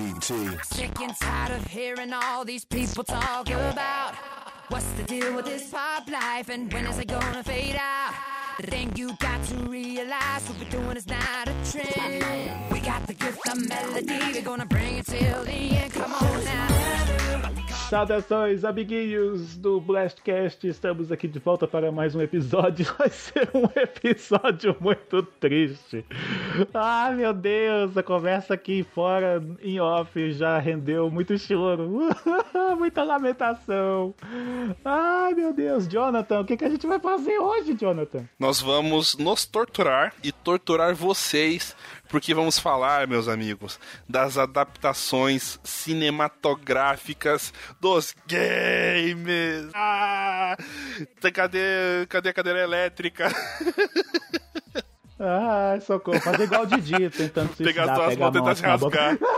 Sick and tired of hearing all these people talk about what's the deal with this pop life and when is it gonna fade out? The thing you got to realize what we're doing is not a trend. We got the gift of melody, we're gonna bring it till the end. Come on now. Saudações, amiguinhos do Blastcast. Estamos aqui de volta para mais um episódio. Vai ser um episódio muito triste. Ai, meu Deus, a conversa aqui fora, em off, já rendeu muito choro, muita lamentação. Ai, meu Deus, Jonathan, o que, que a gente vai fazer hoje, Jonathan? Nós vamos nos torturar e torturar vocês porque vamos falar, meus amigos, das adaptações cinematográficas dos games. Ah, cadê, cadê a cadeira elétrica? Ai, socorro. Fazer igual o Didi, tentando se Pegar as duas mãos tentar se rasgar.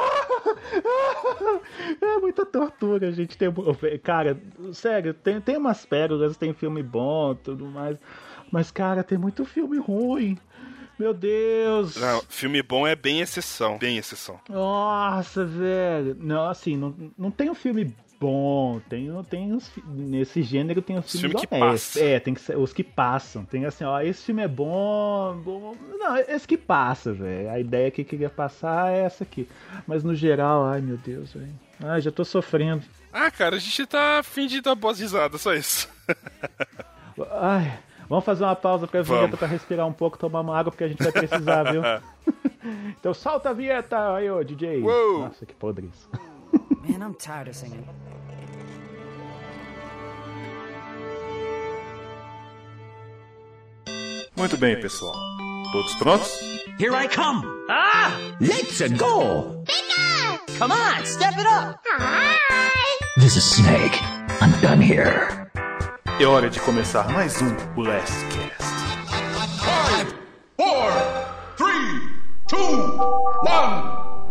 É muita tortura, gente. Tem, cara, sério, tem, tem umas pérolas, tem filme bom tudo mais. Mas, cara, tem muito filme ruim. Meu Deus! Não, filme bom é bem exceção, bem exceção. Nossa, velho. Não, assim, não, não tem um filme bom. Tem, tem os, nesse gênero tem os filmes filme que passa. É, tem que ser, os que passam. Tem assim, ó, esse filme é bom, bom. Não, esse que passa, velho. A ideia que queria passar é essa aqui. Mas no geral, ai meu Deus, velho. Ai, já tô sofrendo. Ah, cara, a gente tá fingindo dar boas risadas, só isso. ai. Vamos fazer uma pausa pra vinheta pra respirar um pouco, tomar uma água, porque a gente vai precisar, viu? então solta a vinheta aí, ô DJ. Uou. Nossa, que podre isso. Man, I'm tired of singing. Muito bem, pessoal. Todos prontos? Here I come. Ah! Let's go. Come on, step it up. This is Snake. I'm done here. É hora de começar mais um Blastcast. Five, four, three, two, one,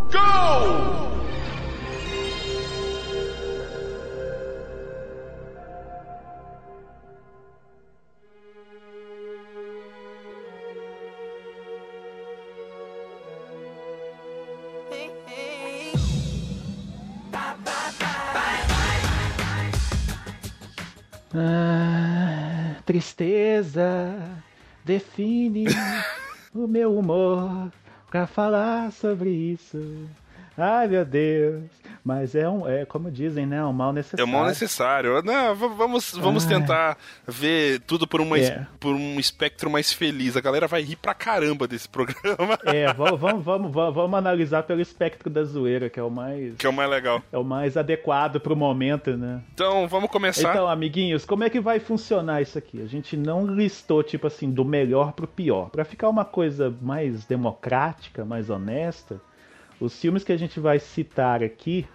go! Ah, tristeza define o meu humor pra falar sobre isso. Ai meu Deus, mas é um, é como dizem, né, um mal É necessário. o mal necessário. Não, vamos, vamos Ai. tentar ver tudo por, uma, É. por um espectro mais feliz. A galera vai rir pra caramba desse programa, É, vamos, vamos, vamos, vamos, vamos analisar pelo espectro da zoeira, que é o mais que é o mais legal. é o mais adequado pro momento, né? Então, vamos começar. Então, amiguinhos, como é que vai funcionar isso aqui? A gente não listou, tipo assim, do melhor pro pior. Pra ficar uma coisa mais democrática, mais honesta, os filmes que a gente vai citar aqui,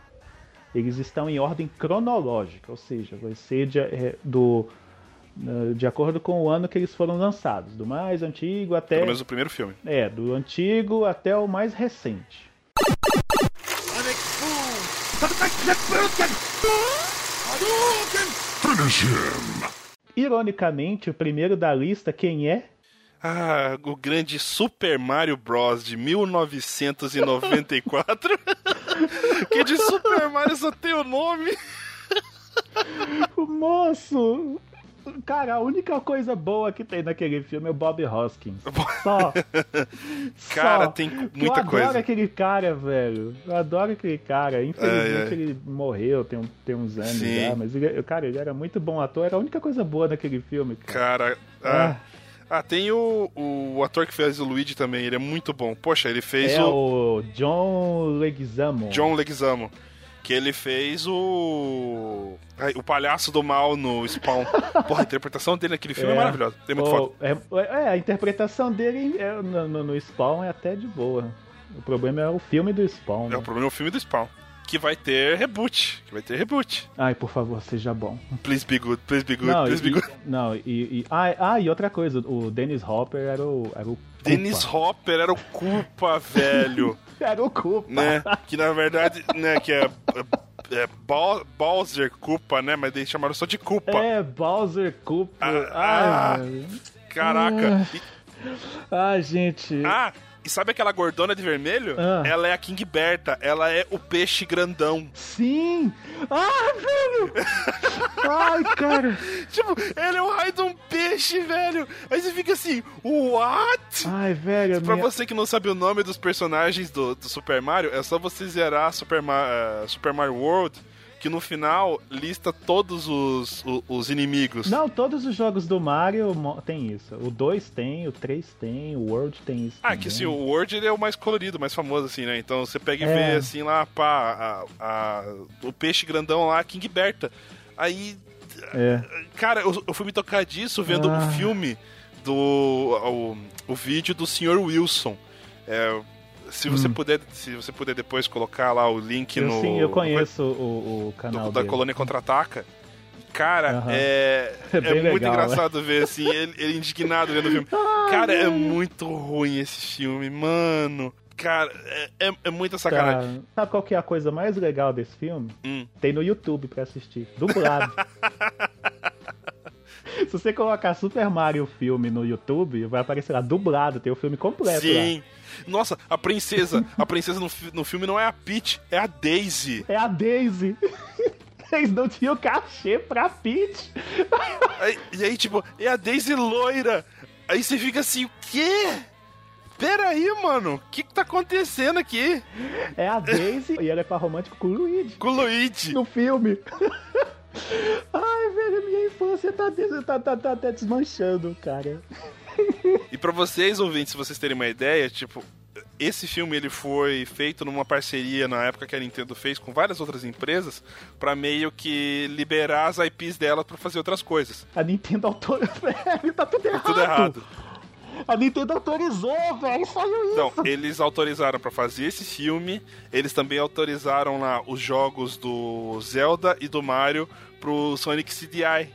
eles estão em ordem cronológica, ou seja, vai ser de, é, do, eh, de acordo com o ano que eles foram lançados, do mais antigo até. Pelo menos o primeiro filme. É, do antigo até o mais recente. Ironicamente, o primeiro da lista, quem é? Ah, o grande Super Mario Bros. de 1994. que de Super Mario só tem o nome. O moço! Cara, a única coisa boa que tem naquele filme é o Bob Hoskins. Só. Cara, Só. tem Eu muita adoro coisa. aquele cara, velho. Eu adoro aquele cara. Infelizmente ele morreu tem, tem uns anos Sim. já, mas ele, cara, ele era muito bom ator. Era a única coisa boa naquele filme, cara. Cara, ah, ah, tem o, o ator que fez o Luigi também, ele é muito bom. Poxa, ele fez É o o John Leguizamo. John Leguizamo, que ele fez o ai, o palhaço do mal no Spawn. Porra, a interpretação dele naquele filme é, É. maravilhosa. É muito Pô, foda. é, é, a interpretação dele é, no, no- no Spawn é até de boa. O problema é o filme do Spawn. É né? o problema é o filme do Spawn. Que vai ter reboot. Que vai ter reboot. Ai, por favor, seja bom. Please be good, please be good, Não, please e, be good. não, e, e- ah, ah, e outra coisa, o Dennis Hopper era o. Era o. Dennis Hopper era o culpa, velho. Era o culpa. né? Que na verdade, né, que é, é, é Bowser culpa, né? Mas eles chamaram só de culpa. É, Bowser Culpa. Ah, velho. Caraca. E- Ai, gente. ah, E sabe aquela gordona de vermelho? Ah. Ela é a King Berta, ela é o peixe grandão. Sim! Ah, velho! Ai, cara! Tipo, ele é o raio de um peixe, velho. Aí você fica assim, what? Ai, velho. Pra minha- você que não sabe o nome dos personagens do, do Super Mario, é só você zerar Super, Ma- eh, Super Mario World, que no final lista todos os, o- os inimigos. Não, todos os jogos do Mario tem isso. O 2 tem, o 3 tem, o World tem isso. Ah, também. que assim, o World ele é o mais colorido, mais famoso, assim, né? Então você pega e É. vê, assim, lá, pá, a- a- o peixe grandão lá, King Berta. Aí, É. cara, eu, eu fui me tocar disso vendo Ah. o filme do. O, o vídeo do Sr. Wilson. É, se você puder, se você puder depois colocar lá o link Hum. Eu, no. sim, eu conheço o, o canal do, da. Colônia Contra-Ataca. Cara, Aham. é, É é, bem muito legal, engraçado ver, assim, ele, ele indignado vendo o filme. Cara, é muito ruim esse filme, mano. Cara, é, é, é muita sacanagem. Tá. Sabe qual que é a coisa mais legal desse filme? Hum. Tem no YouTube pra assistir. Dublado. Se você colocar Super Mario filme no YouTube, vai aparecer lá dublado, tem o filme completo Sim. Nossa, a princesa. A princesa no, no filme não é a Peach, é a Daisy. É a Daisy. Eles não tinham cachê pra Peach. Aí- e aí, tipo, é a Daisy loira. Aí você fica assim, o quê? Pera aí, mano. O que, que tá acontecendo aqui É a Daisy e ela é par romântico com o Luigi com o Luigi? no filme. Ai, velho, minha infância tá, tá, tá, tá, tá desmanchando, cara. E pra vocês, ouvintes, se vocês terem uma ideia, tipo, esse filme ele foi feito numa parceria na época que a Nintendo fez com várias outras empresas pra meio que liberar as IPs dela pra fazer outras coisas. A Nintendo autorizou. Velho, tá tudo errado. Tudo errado. A Nintendo autorizou, velho. Saiu isso. Então, eles autorizaram pra fazer esse filme, eles também autorizaram lá os jogos do Zelda e do Mario pro Sonic CDI.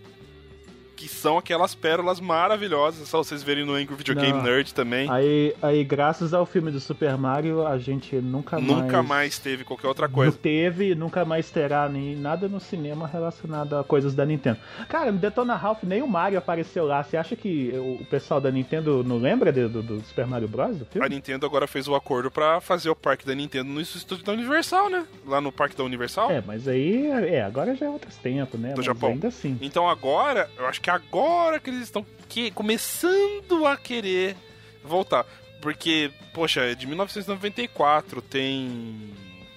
Que são aquelas pérolas maravilhosas, só vocês verem no Angry Video Game Não. Nerd também. Aí, aí, graças ao filme do Super Mario, a gente nunca mais. Nunca mais teve qualquer outra Não coisa. teve, nunca mais terá nem nada no cinema relacionado a coisas da Nintendo. Cara, no Detona Ralph nem o Mario apareceu lá. Você acha que o pessoal da Nintendo não lembra de- do, do Super Mario Bros. do A? Nintendo agora fez o acordo pra fazer o parque da Nintendo no estúdio da Universal, né? Lá no parque da Universal. É, mas aí, é, agora já é outros tempos, né? Do mas Japão. ainda assim. Então agora, eu acho que agora que eles estão que, começando a querer voltar. Porque, poxa, é de 1994, tem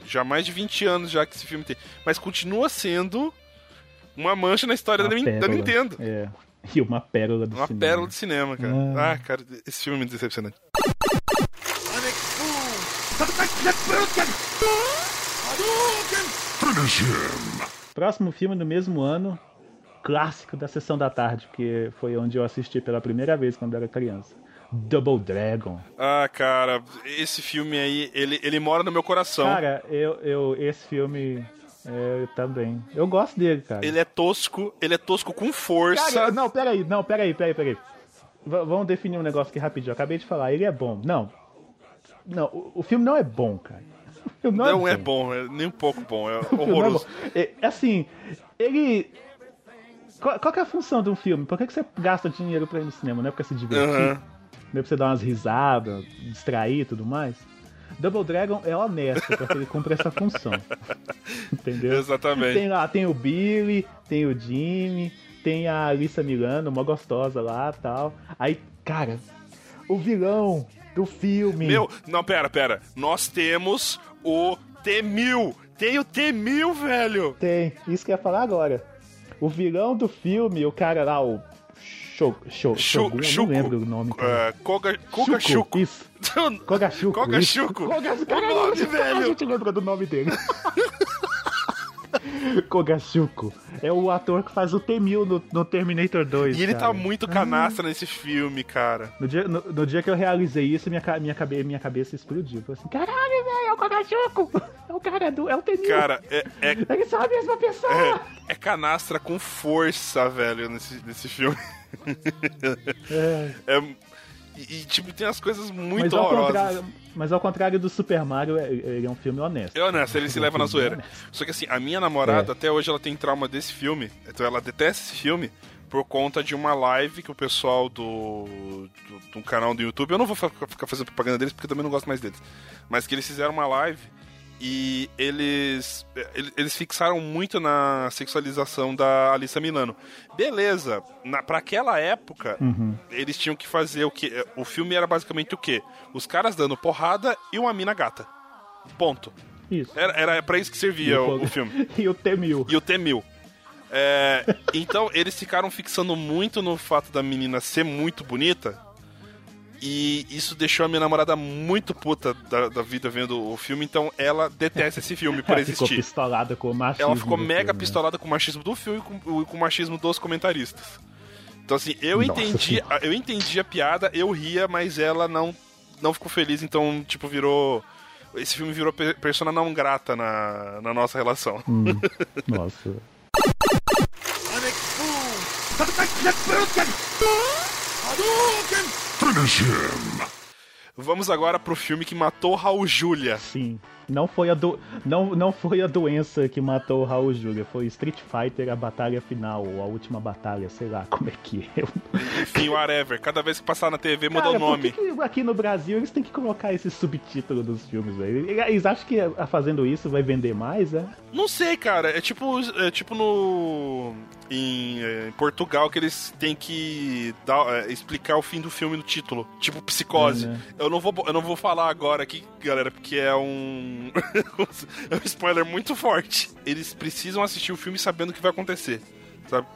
já mais de 20 anos já que esse filme tem. Mas continua sendo uma mancha na história Uma da, da. Nintendo. É. E uma pérola do Uma cinema. pérola de cinema, cara. Ah. Ah, cara, esse filme é decepcionante. Próximo filme do mesmo ano, clássico da sessão da tarde, que foi onde eu assisti pela primeira vez quando era criança. Double Dragon. Ah, cara, esse filme aí, ele, ele mora no meu coração. Cara, eu, eu esse filme é, eu também. Eu gosto dele, cara. Ele é tosco, ele é tosco com força. Cara, não, peraí, não, peraí, peraí, peraí. V- vamos definir um negócio aqui rapidinho. Eu acabei de falar, ele é bom. Não. Não, o, o filme não é bom, cara. O filme não, não é é bom. bom, é nem um pouco bom, é O filme não é horroroso. bom. É, assim, ele. Qual, qual é a função de um filme? Por que, que você gasta dinheiro pra ir no cinema? Não é pra se divertir? Aham. Não é pra você dar umas risadas, distrair e tudo mais? Double Dragon é honesto, porque ele cumpre essa função. Entendeu? Exatamente. Tem lá, tem o Billy, tem o Jimmy, tem a Alissa Milano, uma gostosa lá tal. Aí, cara, o vilão do filme. Meu, não, pera, pera. Nós temos o T-1000. Tem o T-1000, velho. Tem, isso que eu ia falar agora. O vilão do filme, o cara lá, o. Sho, Sho, Shogun, eu não lembro o nome. É, Koga, Koga Shuko. Isso. Koga isso. Shuko. Koga- O Caralho, nome, velho. A gente lembra do nome dele. Kogashuko. É o ator que faz o T-1000 no, no Terminator 2. E ele cara. tá muito canastra nesse filme, cara. No dia, no, no dia que eu realizei isso, minha, minha, cabe, minha cabeça explodiu. Falei assim, caralho, velho, é o Kogashuko! É o cara do... É o T-1000! Cara, é, é, Eles são a mesma pessoa! é, é canastra com força, velho, nesse, nesse filme. É. É, E, e, tipo, tem as coisas muito Mas horrorosas. mas ao contrário do Super Mario, é- ele é um filme honesto. É honesto, ele se leva na um zoeira. honesto. Só que assim, a minha namorada, É. até hoje, ela tem trauma desse filme. Então ela detesta esse filme por conta de uma live que o pessoal do, do, do canal do YouTube, eu não vou ficar fazendo propaganda deles porque eu também não gosto mais deles, mas que eles fizeram uma live e eles, ele- eles fixaram muito na sexualização da Alissa Milano. Beleza, na, pra aquela época, eles tinham que fazer o que? O filme era basicamente o quê? Os caras dando porrada e uma mina gata. Ponto. Isso. Era, era pra isso que servia o, o filme. E o T-1000. E o T-1000. É, então, eles ficaram fixando muito no fato da menina ser muito bonita. E isso deixou a minha namorada muito puta da, da vida vendo o filme. Então, ela detesta esse filme por Ela ficou existir. pistolada com o machismo. Ela ficou mega filme, né? pistolada com o machismo do filme e com, com o machismo dos comentaristas. Então, assim, eu Nossa entendi, Senhora. eu entendi a piada, eu ria, mas ela não, não ficou feliz. Então, tipo, virou. Esse filme virou pe- persona não grata na, na nossa relação. Hum. Nossa. Finish him! Vamos agora pro filme que matou Raul Júlia. Sim. Não foi, a do... não, não foi a doença que matou o Raul Júlia, foi Street Fighter, a batalha final, ou a última batalha, sei lá como é que é. Enfim, whatever. Cada vez que passar na TV, muda Cara, o nome. Que que aqui no Brasil eles têm que colocar esse subtítulo dos filmes, velho? Eles acham que a- fazendo isso vai vender mais, é? Não sei, cara. É tipo, é tipo no. Em, é, em Portugal que eles têm que dar, é, explicar o fim do filme no título. Tipo psicose. Né? Eu, não vou, eu não vou falar agora aqui, galera, porque é um. é um spoiler muito forte. Eles precisam assistir o filme sabendo o que vai acontecer. Sabe?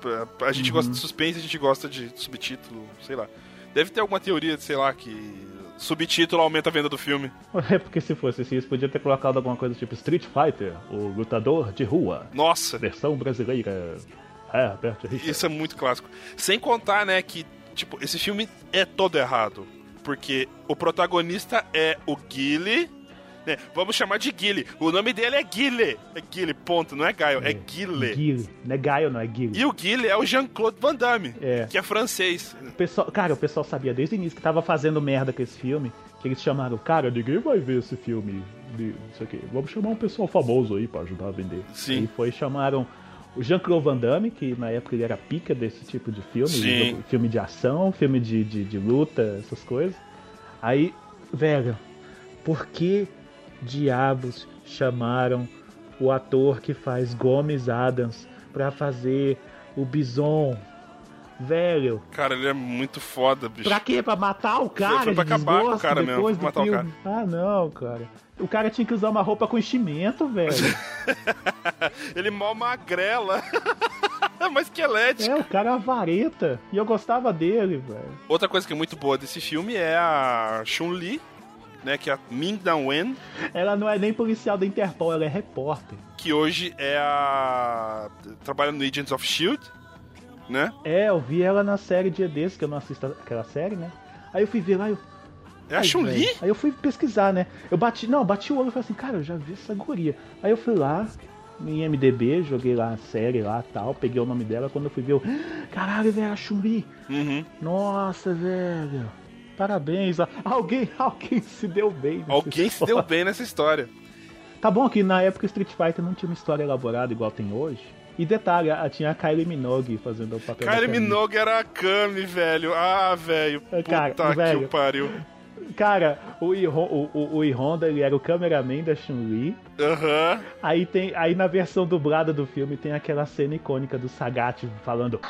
A- gente gosta de suspense, a gente gosta de subtítulo, sei lá. Deve ter alguma teoria, sei lá, que subtítulo aumenta a venda do filme. É porque se fosse assim, eles podiam ter colocado alguma coisa tipo Street Fighter, o lutador de rua, Nossa, versão brasileira. É, Herbert. Isso é muito clássico. Sem contar, né, que, tipo, esse filme é todo errado. Porque o protagonista é o Guile. Né? Vamos chamar de Guile. O nome dele é Guile. É Guile, ponto. Não é Gaio, é Guile. Guile. Não é Gaio, não é Guile. E o Guile é o Jean-Claude Van Damme, É. que é francês. O pessoal, cara, o pessoal sabia desde o início que tava fazendo merda com esse filme, que eles chamaram, cara, ninguém vai ver esse filme, de. Vamos chamar um pessoal famoso aí pra ajudar a vender. Sim. E foi, chamaram o Jean-Claude Van Damme, que na época ele era pica desse tipo de filme, Sim. filme de ação, filme de, de, de luta, essas coisas. Aí, velho, por que diabos chamaram o ator que faz Gomes Adams pra fazer o Bison? Velho, Cara, ele é muito foda, bicho. Pra quê? Pra matar o cara? foi pra acabar com o cara mesmo, pra matar o filme? Ah, não, cara. O cara tinha que usar uma roupa com enchimento, velho. Ele mal magrela. Mas esquelético. é, o cara é uma vareta. E eu gostava dele, velho. Outra coisa que é muito boa desse filme é a Chun-Li, né, que é a Ming Na Wen. Ela não é nem policial da Interpol, ela é repórter. que hoje é a. trabalha no Agents of Shield, né? É, eu vi ela na série dia desses, que eu não assisto aquela série, né? Aí eu fui ver lá e eu. É a Chun-Li? Aí eu fui pesquisar, né? Eu bati. Não, bati o olho e falei assim, cara, eu já vi essa guria. Aí eu fui lá, em MDB, joguei lá a série lá tal, peguei o nome dela, quando eu fui ver, eu. Caralho, velho, a Chun-Li. Uhum. Nossa, velho. Parabéns. Alguém, alguém se deu bem. nessa Alguém se deu história. bem nessa história. Tá bom que na época Street Fighter não tinha uma história elaborada igual tem hoje. E detalhe, a- tinha a Kylie Minogue fazendo o papel Kylie. Minogue era a Kami, velho. Ah, velho. É, Puta cara, que velho. o pariu. Cara, o, o, o, o Honda ele era o cameraman da Chun-Li. Aham. Aí, tem, aí na versão dublada do filme tem aquela cena icônica do Sagat falando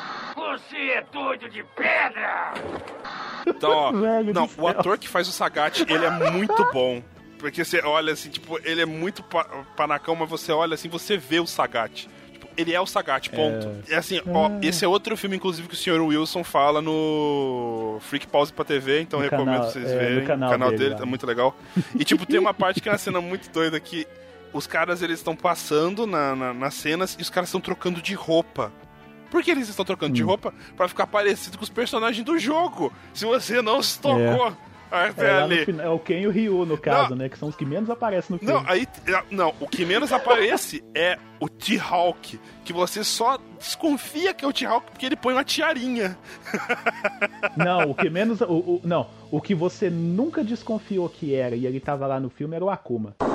Então, ó. Velho não, o céu. ator que faz o Sagat, ele é muito bom. Porque você olha assim, tipo, ele é muito pa panacão, mas você olha assim, você vê o Sagat. Ele é o Sagat, ponto. É, assim, ó, esse é outro filme, inclusive, que o Sr. Wilson fala no Freak Pause pra TV, então No recomendo canal- vocês é, no verem. canal o canal dele dele, tá muito legal. E, tipo, tem uma parte que é uma cena muito doida que os caras, eles estão passando na, na- nas cenas e os caras estão trocando de roupa. Por que eles estão trocando Hum. de roupa? Pra ficar parecido com os personagens do jogo. Se você não se tocou. Ah, É, é lá no ali. final- é o Ken e o Ryu, no caso, Não. né? Que são os que menos aparecem no filme. Não, aí. é, Não, o que menos aparece é o T-Hawk. Que você só desconfia que é o T-Hawk porque ele põe uma tiarinha. Não, o que menos. O, o- não, o que você nunca desconfiou que era e ele tava lá no filme era o Akuma.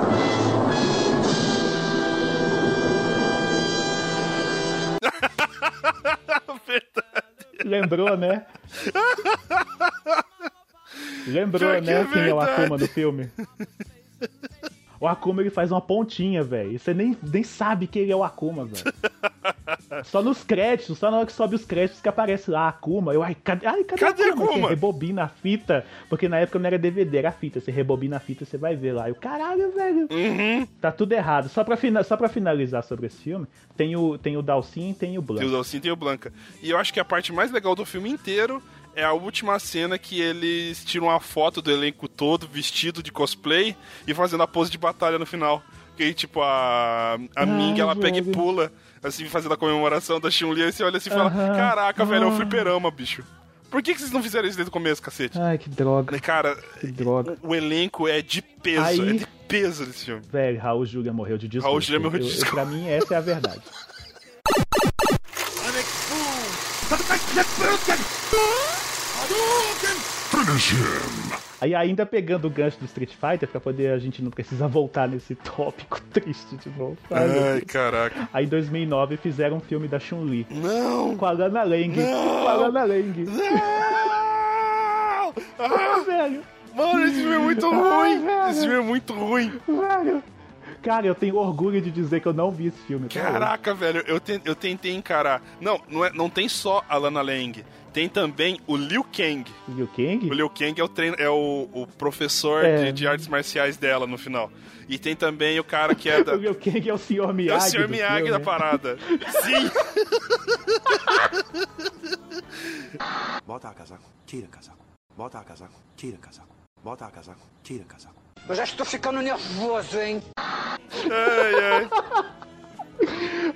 Lembrou, né? Lembrou, que né? é quem é o. Akuma no filme? O Akuma ele faz uma pontinha, velho. E Você nem, nem sabe que ele é o Akuma, velho. Só nos créditos, só na hora que sobe os créditos que aparece lá Akuma. Eu, ai, cadê, ai, cadê, Cadê Akuma? Você Akuma? rebobina a fita, porque na época não era DVD, era fita. Você rebobina a fita, você vai ver lá. Eu, caralho, velho. Uhum. Tá tudo errado. Só pra, fina- só pra finalizar sobre esse filme, tem o, tem o Dalsin e tem o Tem o Blanc. Dalsin tem o Blanca. E eu acho que a parte mais legal do filme inteiro é a última cena que eles tiram uma foto do elenco todo vestido de cosplay e fazendo a pose de batalha no final. Que aí, tipo, a, a Ai, Ming, ela pega e pula, assim, fazendo a comemoração da Chun-Li. Aí você olha assim e fala, caraca, velho, é um Ah. fliperama, bicho. Por que, que vocês não fizeram isso desde o começo, cacete? Ai, que droga, Cara, que droga. o elenco é de peso, Aí- é de peso desse filme. Velho, Raul Julia morreu de desgosto. Raul Julia morreu de Eu- eu- desgosto. Pra mim, essa é a verdade. Aí ainda pegando o gancho do Street Fighter, pra poder a gente não precisar voltar nesse tópico triste de novo. Ai, meu Ai, caraca. Aí em 2009 fizeram um filme da Chun-Li. Não! Com a Lana Lang. Não! Com a Lana Lang. Não! Ah, Ah, velho, mano, esse filme é muito Ai, ruim! velho. Esse filme é muito ruim! velho. Cara, eu tenho orgulho de dizer que eu não vi esse filme. Caraca, velho, eu, ten- eu tentei encarar. Não, não, é, não tem só a Lana Lang. Tem também o Liu Kang. Liu Kang? O Liu Kang é o, treino, é o, o professor É. de, de artes marciais dela no final. E tem também o cara que é da. O Liu Kang é o Sr. É Miyagi. o Sr. do Miyagi filme. da parada. Sim! Bota casaco, tira casaco. Bota casaco, tira casaco. Bota casaco, tira casaco. Eu já estou ficando nervoso, hein? Ai, ai.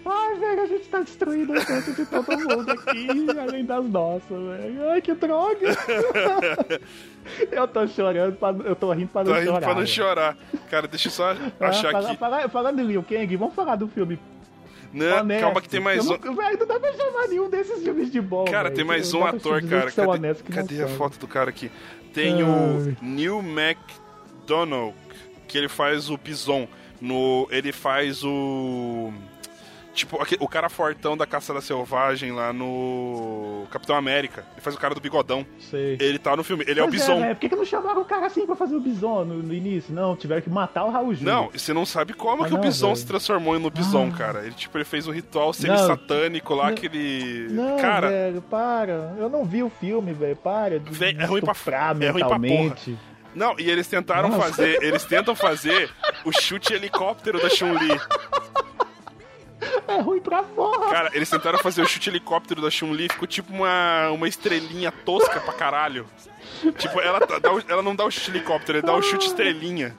Ai, velho, a gente tá destruindo a chance de todo mundo aqui, além das nossas, velho. Ai, que droga. eu tô chorando, pra, eu tô rindo pra não Tô rindo chorar. pra não chorar. Cara, deixa eu só Ah, achar fala- aqui. fala- Falando em Liu Kang, vamos falar do filme Não, honesto. calma que tem mais um. não- Velho, não dá pra chamar nenhum desses filmes de bom, Cara, velho. tem mais um ator, cara. Cadê, não cadê a foto do cara aqui? Tem Ai. o Neil McDonough, que ele faz o Bison. No, ele faz o. Tipo, o cara fortão da Caçada Selvagem lá no Capitão América. Ele faz o cara do bigodão. Sei. Ele tá no filme. Ele é o Pois Bison. velho, Por que, que não chamaram o cara assim pra fazer o Bison no, no início? Não, tiveram que matar o Raul Júlia. Não, você não sabe como Ah, que o não, Bison velho. se transformou no Bison, Ah. cara. Ele, tipo, ele fez um ritual semi-satânico lá Não. que ele. Não, cara, velho, para. Eu não vi o filme, velho. Para de é ruim pra- é ruim pra mentalmente. Não, e eles tentaram Nossa. fazer. Eles tentam fazer o chute helicóptero da Chun-Li. É ruim pra porra. Cara, eles tentaram fazer o chute helicóptero da Chun-Li, ficou tipo uma, uma estrelinha tosca pra caralho. Tipo, ela, tá- dá o- ela não dá o chute helicóptero, ele dá o chute estrelinha.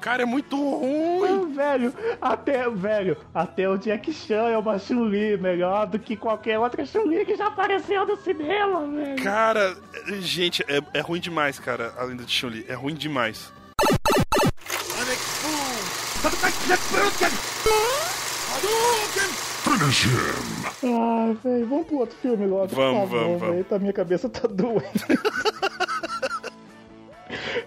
Cara, é muito ruim. Velho, até, velho, até o Jack Chan é uma Chun-Li melhor do que qualquer outra Chun-Li que já apareceu no cinema, velho. Cara, gente, é, é ruim demais, cara, a lenda de Chun-Li. É ruim demais. Finish him. Ai, velho, vamos pro outro filme logo. por Vamos, favor, vamos, vamos. velho, Tá, minha cabeça tá doendo.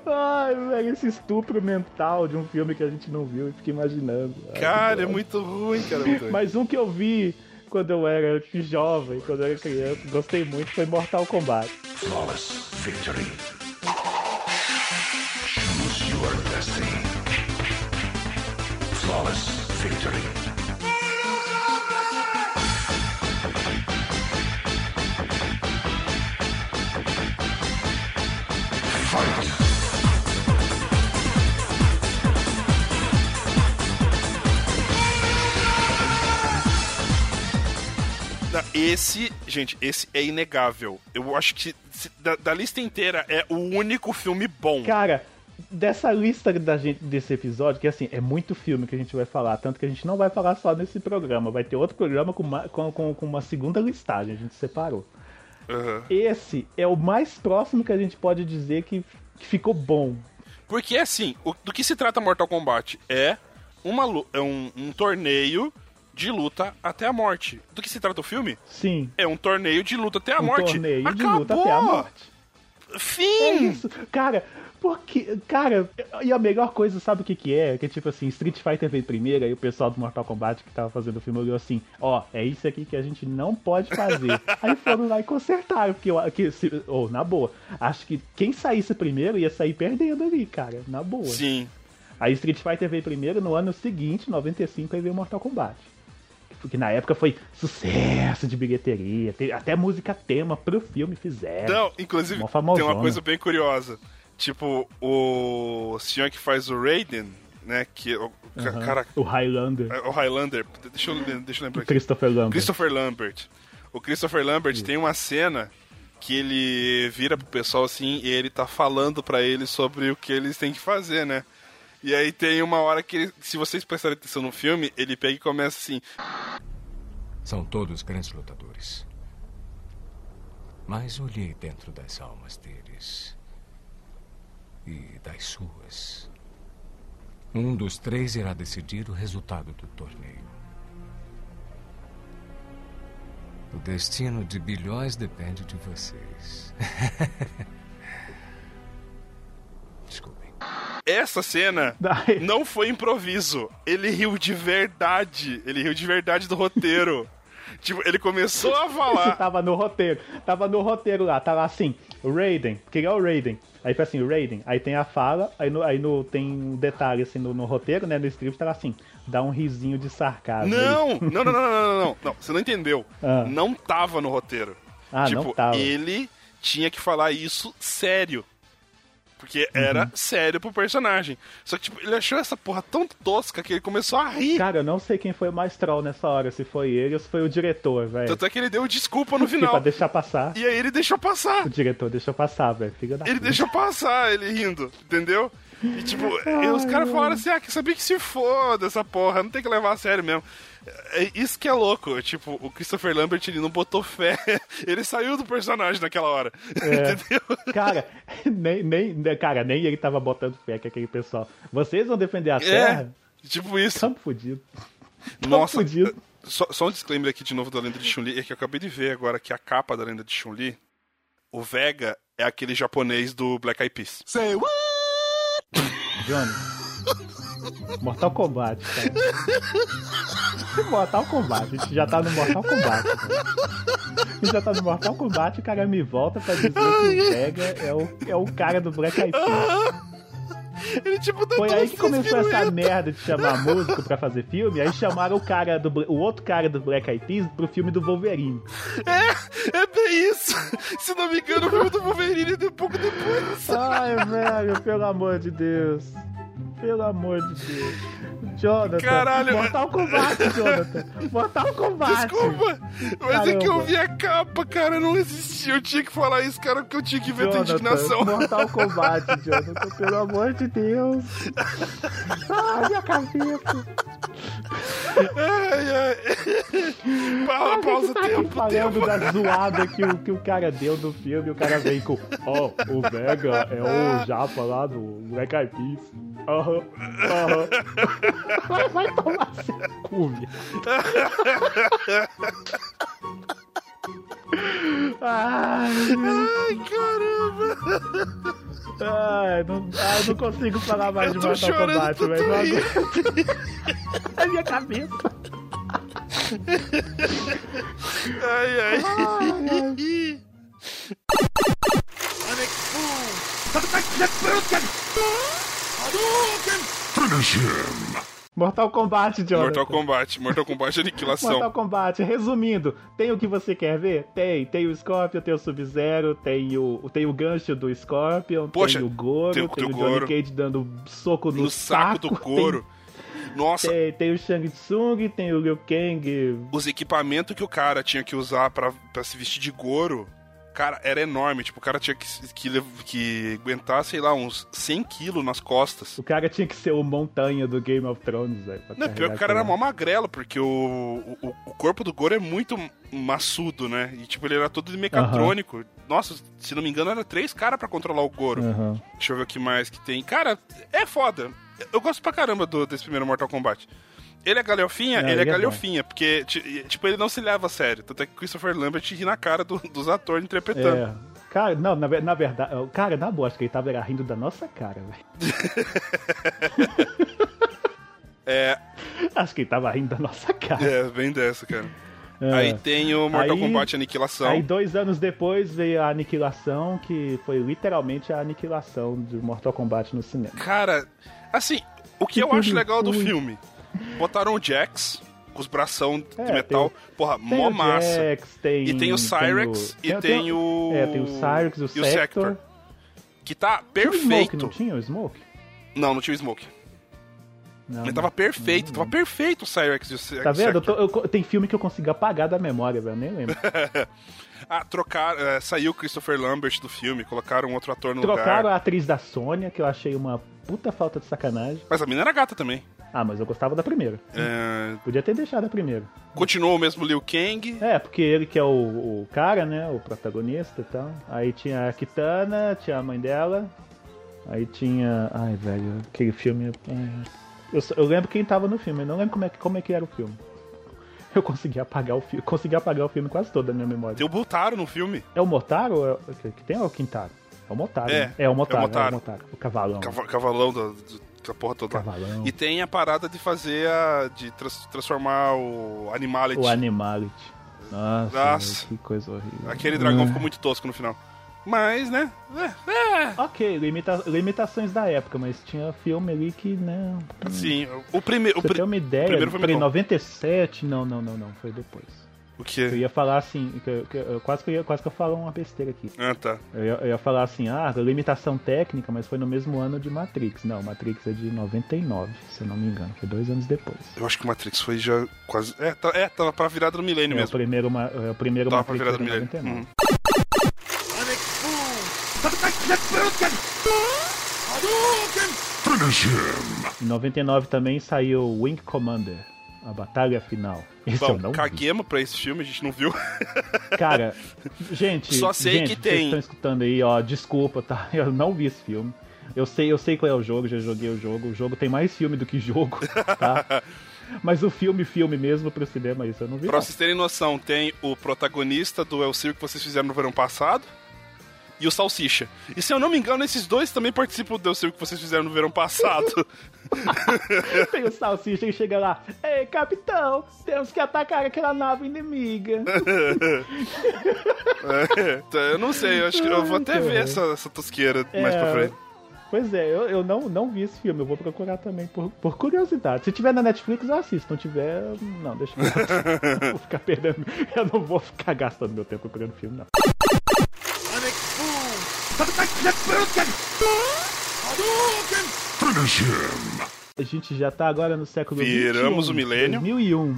Ai, velho, esse estupro mental de um filme que a gente não viu e fica imaginando. Ai, Cara, que é muito ruim, cara. muito ruim. Mas um que eu vi quando eu era jovem, quando eu era criança, gostei muito, foi Mortal Kombat. Flawless victory. Choose your destiny. Flawless victory. Não, Esse, gente, esse é inegável. Eu acho que da, da lista inteira é o único filme bom. Cara, dessa lista da gente, desse episódio, que assim, é muito filme que a gente vai falar, tanto que a gente não vai falar só nesse programa, vai ter outro programa com uma, com, com, com uma segunda listagem, a gente separou. Aham. esse é o mais próximo que a gente pode dizer que, que ficou bom. Porque assim, o- do que se trata Mortal Kombat? É, uma, é um, um torneio de luta até a morte. Do que se trata o filme? Sim. É um torneio de luta até a um morte. torneio de Acabou! luta até a morte. É Fim! isso. Cara, porque. Cara, e a melhor coisa, sabe o que, que é? Que tipo assim, Street Fighter veio primeiro, aí o pessoal do Mortal Kombat que tava fazendo o filme olhou assim, ó, é isso aqui que a gente não pode fazer. aí foram lá e consertaram, porque que, se, oh, na boa, acho que quem saísse primeiro ia sair perdendo ali, cara, na boa. Sim. Aí Street Fighter veio primeiro, no ano seguinte, 95, aí veio Mortal Kombat. Porque na época foi sucesso de bilheteria, até música tema pro filme fizeram. Não, inclusive, Mó tem uma coisa bem curiosa. Tipo, o senhor que faz o Raiden, né? Que o ca- Aham. cara, O Highlander, é o Highlander. Deixa eu, deixa eu lembrar aqui. Christopher Lambert. Christopher Lambert. O Christopher Lambert tem uma cena que ele vira pro pessoal assim e ele tá falando pra eles sobre o que eles têm que fazer, né? E aí tem uma hora que, se vocês prestarem atenção no filme, ele pega e começa assim: São todos grandes lutadores. Mas olhei dentro das almas deles. E das suas. Um dos três irá decidir o resultado do torneio. O destino de bilhões depende de vocês. Essa cena Daí- não foi improviso. Ele riu de verdade. Ele riu de verdade do roteiro. tipo, ele começou a Isso falar. tava no roteiro. Tava no roteiro lá, tava assim, Raiden, que é o Raiden. Aí foi assim, Raiden, aí tem a fala, aí, no, aí no, tem um detalhe assim no, no roteiro, né? No script tava assim, dá um risinho de sarcasmo. Não, não, não, não, não, não, não, não. Você não entendeu. Ah. Não tava no roteiro. Ah, tipo, não tava. ele tinha que falar isso sério. Porque Uhum. era sério pro personagem. Só que, tipo, ele achou essa porra tão tosca que ele começou a rir. Cara, eu não sei quem foi o mais troll nessa hora, se foi ele ou se foi o diretor, velho. Tanto é que ele deu desculpa no final. pra deixar passar. E aí ele deixou passar. O diretor deixou passar, velho. Ele puta. deixou passar, ele rindo, entendeu? E tipo, e os caras falaram assim, ah, que sabia que se foda essa porra, não tem que levar a sério mesmo. É isso que é louco, tipo, o Christopher Lambert ele não botou fé, ele saiu do personagem naquela hora, É. entendeu? Cara, nem, nem, né, cara, nem ele tava botando fé que aquele pessoal. Vocês vão defender a É, terra? tipo isso. Tamo fudido. Nossa, fudido. só, só um disclaimer aqui de novo da lenda de Chun-Li, é que eu acabei de ver agora que a capa da lenda de Chun-Li, o Vega é aquele japonês do Black Eyed Peas. Johnny. Mortal Kombat, cara. Mortal Kombat, a gente já tá no Mortal Kombat. Cara. A gente já tá no Mortal Kombat, o cara me volta pra dizer que o Vega é o, é o cara do Black Eyed Peas. Ele tipo dá Foi aí que começou essa merda de chamar músico pra fazer filme, aí chamaram o cara do o outro cara do Black Eyed Peas pro filme do Wolverine. É, é bem isso. Se não me engano, o filme do Wolverine é um pouco depois. Ai, velho, pelo amor de Deus. Pelo amor de Deus. Jonathan. Caralho. Mortal Kombat, Jonathan. Mortal Kombat. Desculpa, mas é que eu Caramba. vi a capa, cara, não existia. Eu tinha que falar isso, cara, porque eu tinha que ver tua Jonathan, indignação. Mortal Kombat, Jonathan. Pelo amor de Deus. Ai, minha cabeça. Ai, ai. Pa- A pausa tá tempo, falando tempo. da zoada que o, que o cara deu no filme, o cara vem com, ó, o Vega é o Japa lá do Black Eyed Peas. Aham, aham. Vai, vai tomar seu cu. Ai, Ai, caramba. ai, não, ai, não consigo falar mais Eu de Mortal chorando, Kombat, velho. A minha cabeça. Ai, ai. Ai, Finish him. Mortal Kombat, Jonathan. Mortal Kombat, Mortal Kombat Aniquilação. Mortal Kombat, resumindo, tem o que você quer ver? Tem. Tem o Scorpion, tem o Sub-Zero, tem o, tem o gancho do Scorpion, Poxa, tem o Goro, tem o- tem o Johnny Goro. Cage dando soco no, No saco do couro. Nossa, Tem, tem, o Shang Tsung, tem o Liu Kang. os equipamentos que o cara tinha que usar pra se vestir de Goro. Cara, era enorme. Tipo, o cara tinha que, que, que aguentar, sei lá, uns 100 quilos nas costas. O cara tinha que ser o montanha do Game of Thrones, velho. Não, pior que o cara era mó magrelo, porque o, o, o corpo do Goro é muito maçudo, né? E tipo, ele era todo mecatrônico. Nossa, se não me engano, era três caras pra controlar o Goro. Deixa eu ver o que mais que tem. Cara, é foda. Eu gosto pra caramba do, desse primeiro Mortal Kombat. Ele é galhofinha? Não, ele é ele é galhofinha, porque, ti- tipo, ele não se leva a sério. Tanto é que Christopher Lambert ri na cara do- dos atores interpretando. É. Cara, não, na, na verdade, cara, na boa, acho que ele tava rindo da nossa cara, velho. É, Acho que ele tava rindo da nossa cara. é, bem dessa, cara. É. Aí tem o Mortal Aí- Kombat Aniquilação. Aí, dois anos depois, veio a Aniquilação, que foi literalmente a aniquilação de Mortal Kombat no cinema. Cara, assim, o que eu acho legal do filme? Botaram o Jax, com os bração de É, metal. Porra, Tem mó o massa. Jax, tem, E tem o Cyrex e tem o- É, tem o Cyrex, o, e o Sector. Sector. Que tá Tinha o Smoke, perfeito. não tinha o Smoke? Não, não tinha o Smoke. Não, Ele tava perfeito, tava perfeito o Cyrex e o Se- Tá vendo? Eu Sector. tô- eu- tem filme que eu consigo apagar da memória, velho. eu Nem lembro. ah, trocaram. é, saiu o Christopher Lambert do filme, colocaram outro ator no Trocaram lugar. a atriz da Sônia, que eu achei uma puta falta de sacanagem. Mas a mina era gata também. Ah, mas eu gostava da primeira. É, Podia ter deixado a primeira. continuou o mesmo Liu Kang. É, porque ele que é o, o cara, né? O protagonista e tal. Aí tinha a Kitana, tinha a mãe dela. Aí tinha. Ai, velho, aquele filme. ai, Eu, eu lembro quem tava no filme, eu não lembro como é, que- como é que era o filme. Eu consegui apagar o filme. Consegui apagar o filme quase todo da minha memória. Tem o Bultaro no filme. É o Motaro? é o- que, tem ou é o Quintaro? É o Motaro. É, né? é o Motaro. é o Motaro. Motaro. O cavalão. Cava- Cavalão da, da porra toda. Cavalão. E tem a parada de fazer a. de trans- transformar o Animality. O Animality. Nossa, Nossa. que coisa horrível. Aquele dragão Ah. ficou muito tosco no final. Mas, né? É, é. Ok, limita- limitações da época, mas tinha filme ali que, né... Sim, o primeiro. O, Pra você ter uma ideia, primeiro foi peraí, muito bom. 97, não, não, não, não, foi depois. O Eu ia falar assim, que eu- que eu- quase, que eu ia, quase que eu falo uma besteira aqui. Ah, tá. Eu ia, eu ia falar assim, ah, limitação técnica, mas foi no mesmo ano de Matrix. Não, Matrix é de 99, se eu não me engano, foi dois anos depois. Eu acho que o Matrix foi já quase. É, tá, é tava pra virada do milênio É, o mesmo. primeiro, ma- é, o primeiro Tava pra Matrix virada foi do de milênio. 99. Uhum. Finish him. Em 99 também saiu Wing Commander, a batalha final. Esse eu Bom, não vi. caguemos pra esse filme, a gente não viu. Cara, gente, Só sei gente, que vocês tem. estão escutando aí, ó, desculpa, tá? Eu não vi esse filme. Eu sei, eu sei qual é o jogo, já joguei o jogo. O jogo tem mais filme do que jogo, tá? Mas o filme, filme mesmo pro cinema, isso eu não vi. pra não. vocês terem noção, tem o protagonista do El Circo que vocês fizeram no verão passado e o Salsicha. E se eu não me engano, esses dois também participam do El Circo que vocês fizeram no verão passado. Tem o Salsicha que chega lá. Ei, capitão, temos que atacar aquela nave inimiga. É, eu não sei, eu acho que eu vou até ver essa, essa tosqueira mais É, pra frente. Pois é, eu, eu não, não vi esse filme, eu vou procurar também por, por curiosidade. Se tiver na Netflix, eu assisto. Se não tiver, não, deixa eu não vou ficar perdendo. Eu não vou ficar gastando meu tempo procurando filme, não. A gente já tá agora no século Viramos 21, o milênio. 2001.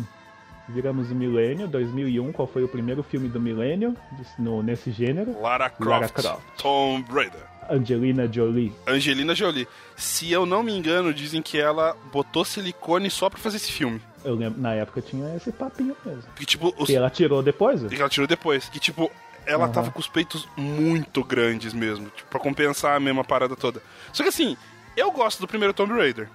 Viramos o milênio, 2001. Qual foi o primeiro filme do milênio no, nesse gênero? Lara Croft, Lara Croft. Tomb Raider. Angelina Jolie. Angelina Jolie. Se eu não me engano, dizem que ela botou silicone só pra fazer esse filme. Eu lembro, na época tinha esse papinho mesmo. Porque, tipo, os... E ela tirou depois? que ela tirou depois. Que, tipo, ela Aham. tava com os peitos muito grandes mesmo. Tipo, pra compensar a mesma parada toda. Só que assim, eu gosto do primeiro Tomb Raider.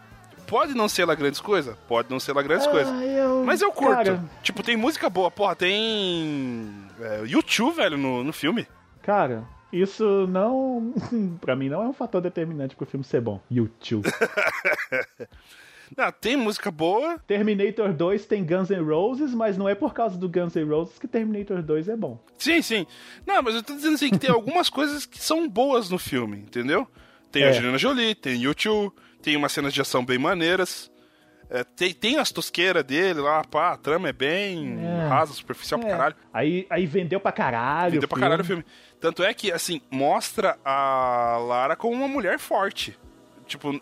Pode não ser lá grandes coisas? Pode não ser lá grandes coisas. Ah, eu- Mas eu curto. Cara, Tipo, tem música boa. Porra, tem. É, YouTube, velho, no, no filme. cara, isso não. pra mim não é um fator determinante pro filme ser bom. YouTube. Não, tem música boa. Terminator 2 tem Guns N' Roses, mas não é por causa do Guns N' Roses que Terminator 2 é bom. Sim, sim. Não, mas eu tô dizendo assim que tem algumas coisas que são boas no filme, entendeu? Tem a É. Angelina Jolie, tem YouTube, tem umas cenas de ação bem maneiras. É, tem, tem as tosqueiras dele lá, pá, a trama é bem É. rasa, superficial pra É. caralho. Aí, aí vendeu pra caralho. Vendeu pra caralho o filme. Tanto é que, assim, mostra a Lara como uma mulher forte. Tipo,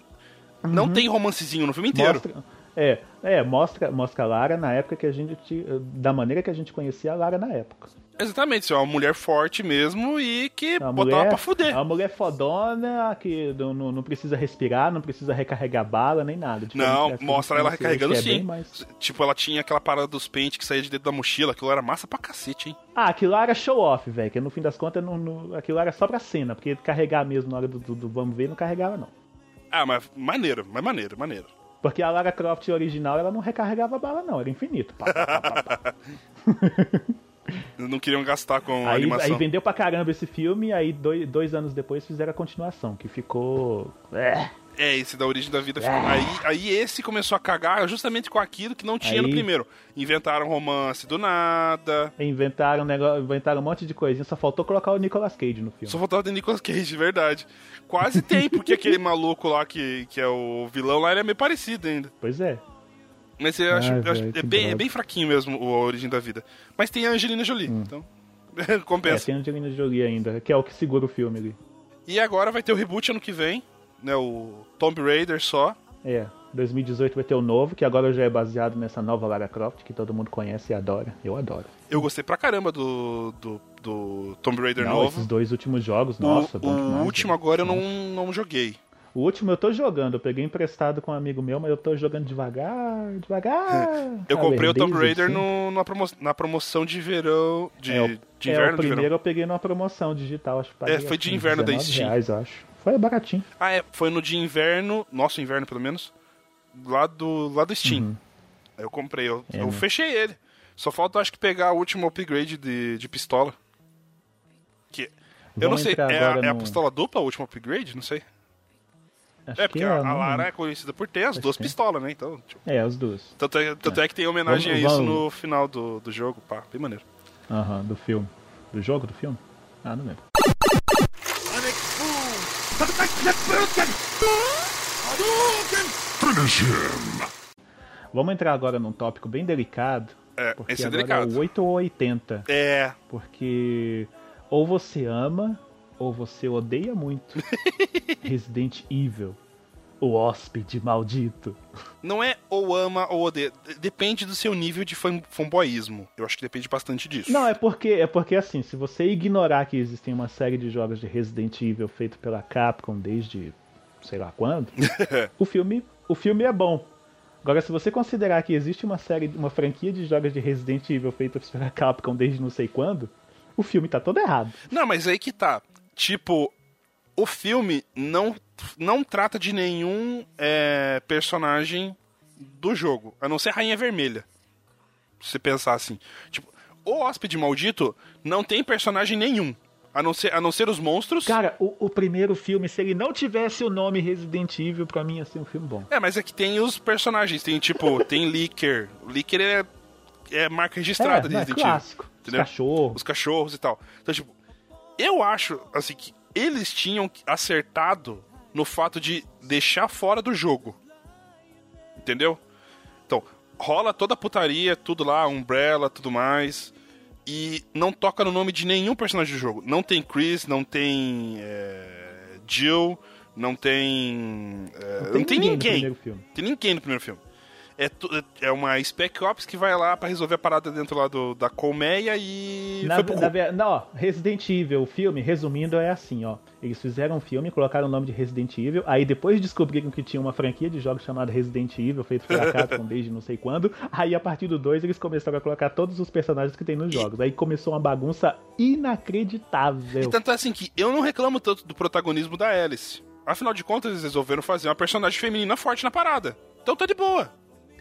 não tem romancezinho no filme inteiro. Mostra- É, é, mostra, mostra a Lara na época que a gente. Da maneira que a gente conhecia a Lara na época. Exatamente, é uma mulher forte mesmo e que Uma botou ela mulher, pra fuder. Uma mulher fodona que não, não, não precisa respirar, não precisa recarregar bala nem nada. Diferente Não, das mostra ela recarregando quer sim. mais- Tipo, ela tinha aquela parada dos pentes que saía de dentro da mochila, aquilo era massa pra cacete, hein? Ah, aquilo era show off, velho. Que no fim das contas não, não- aquilo era só pra cena, porque carregar mesmo na hora do, do- do vamos ver não carregava, não. Ah, mas maneiro, mas maneiro, maneiro. Porque a Lara Croft original ela não recarregava bala, não, era infinito. Pá, pá, pá. Não queriam gastar com Aí, animação. aí vendeu pra caramba esse filme, aí dois, dois anos depois fizeram a continuação, que ficou. É. É, esse da origem da vida. ficou- É. Aí, aí esse começou a cagar justamente com aquilo que não tinha no Aí- primeiro. Inventaram romance do nada. Inventaram, um negócio, inventaram um monte de coisinha, só faltou colocar o Nicolas Cage no filme. Só faltava ter Nicolas Cage, de verdade. Quase tem, porque aquele maluco lá que, que é o vilão lá, ele é meio parecido ainda. Pois é. Mas eu acho, Ai, eu acho- velho, é, bem, é bem fraquinho mesmo o A Origem da Vida. Mas tem a Angelina Jolie, então É, compensa. tem a Angelina Jolie ainda, que é o que segura o filme ali. E agora vai ter o reboot ano que vem, né? O Tomb Raider só. É, 2018 vai ter o novo, que agora já é baseado nessa nova Lara Croft, que todo mundo conhece e adora. Eu adoro. Eu gostei pra caramba do, do, do Tomb Raider Não, novo. esses dois últimos jogos, nossa, o demais, último agora eu não, não joguei. O último eu tô jogando, eu peguei emprestado com um amigo meu, mas eu tô jogando devagar, devagar. Eu comprei o Tomb Raider assim. no, na, promo, na promoção de verão. De, É, o, de é, inverno, o de primeiro verão. eu peguei numa promoção digital, acho que É, foi de uns inverno da 19 Steam. reais, acho. Foi baratinho. Ah, é, foi no de inverno, nosso inverno pelo menos, lá do, lá do Steam. Aí eu comprei, eu, Uhum. É, eu né? fechei ele. Só falta, acho que, pegar o último upgrade de, de pistola. Que, eu não Vamos sei, é, a, agora é a no- pistola dupla o último upgrade? Não sei. Acho é, porque que a, a não- Lara é conhecida por ter as Acho duas que é. pistolas, né? Então, tipo, É, as duas. tanto é, tanto é que tem homenagem Vamos- a isso vamos- no final do, do jogo, pá, bem maneiro. Aham, do filme. Do jogo, do filme? Ah, não lembro. Vamos entrar agora num tópico bem delicado. É, porque esse é delicado. é o 8 ou 80. É, Porque ou você ama ou você odeia muito Resident Evil, o hóspede maldito. não é ou ama ou odeia. Depende do seu nível de fan, fanboyismo. Eu acho que depende bastante disso. Não, é porque é porque assim, se você ignorar que existem uma série de jogos de Resident Evil feito pela Capcom desde sei lá quando, o filme, o filme é bom. Agora, se você considerar que existe uma série, uma franquia de jogos de Resident Evil feitos pela Capcom desde não sei quando, o filme tá todo errado. Não, mas aí que tá. Tipo, o filme não, não trata de nenhum é, personagem do jogo, a não ser Rainha Vermelha. Se você pensar assim. Tipo, o Hóspede Maldito não tem personagem nenhum. A não ser, a não ser os monstros. Cara, o, o primeiro filme, se ele não tivesse o nome Resident Evil, pra mim ia ser um filme bom. É, mas é que tem os personagens. Tem, tipo, tem Licker. O Licker é, é marca registrada É, de é Resident Evil. clássico. Os cachorros. Os cachorros e tal. Então, tipo, eu acho, assim, que eles tinham acertado no fato de deixar fora do jogo. Entendeu? Então, rola toda a putaria, tudo lá, Umbrella, tudo mais. E não toca no nome de nenhum personagem do jogo. Não tem Chris, não tem é, Jill, não tem. é, não tem, no ninguém. Tem ninguém no primeiro filme. É, é uma Spec Ops que vai lá pra resolver a parada dentro lá do, da colmeia e. Na, foi na não, ó, Resident Evil, o filme, resumindo, é assim, ó. Eles fizeram um filme, colocaram o nome de Resident Evil, aí depois descobriram que tinha uma franquia de jogos chamada Resident Evil, feito pela Capcom desde não sei quando. Aí a partir do 2 eles começaram a colocar todos os personagens que tem nos jogos. Aí começou uma bagunça inacreditável. E tanto é assim que eu não reclamo tanto do protagonismo da Alice. Afinal de contas, eles resolveram fazer uma personagem feminina forte na parada. Então tá de boa.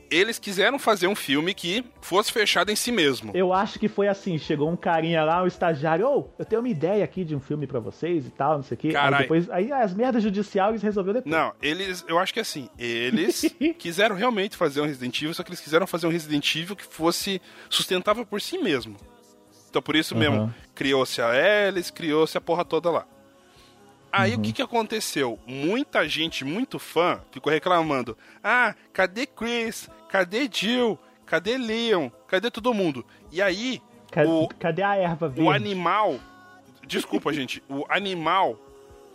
Eles quiseram fazer um filme que fosse fechado em si mesmo. Eu acho que foi assim, chegou um carinha lá, um estagiário, ô, eu tenho uma ideia aqui de um filme pra vocês e tal, não sei o quê. Aí Carai. depois, aí as merdas judiciais eles resolveram depois. Não, eles, eu acho que assim, eles quiseram realmente fazer um Resident Evil, só que eles quiseram fazer um Resident Evil que fosse sustentável por si mesmo. Então por isso mesmo, Aham. criou-se a Alice, criou-se a porra toda lá. Aí Uhum. o que, que aconteceu? Muita gente, muito fã, ficou reclamando: ah, cadê Chris? Cadê Jill? Cadê Leon? Cadê todo mundo? E aí, Ca- o, Cadê a erva verde? o animal. Desculpa, gente. O animal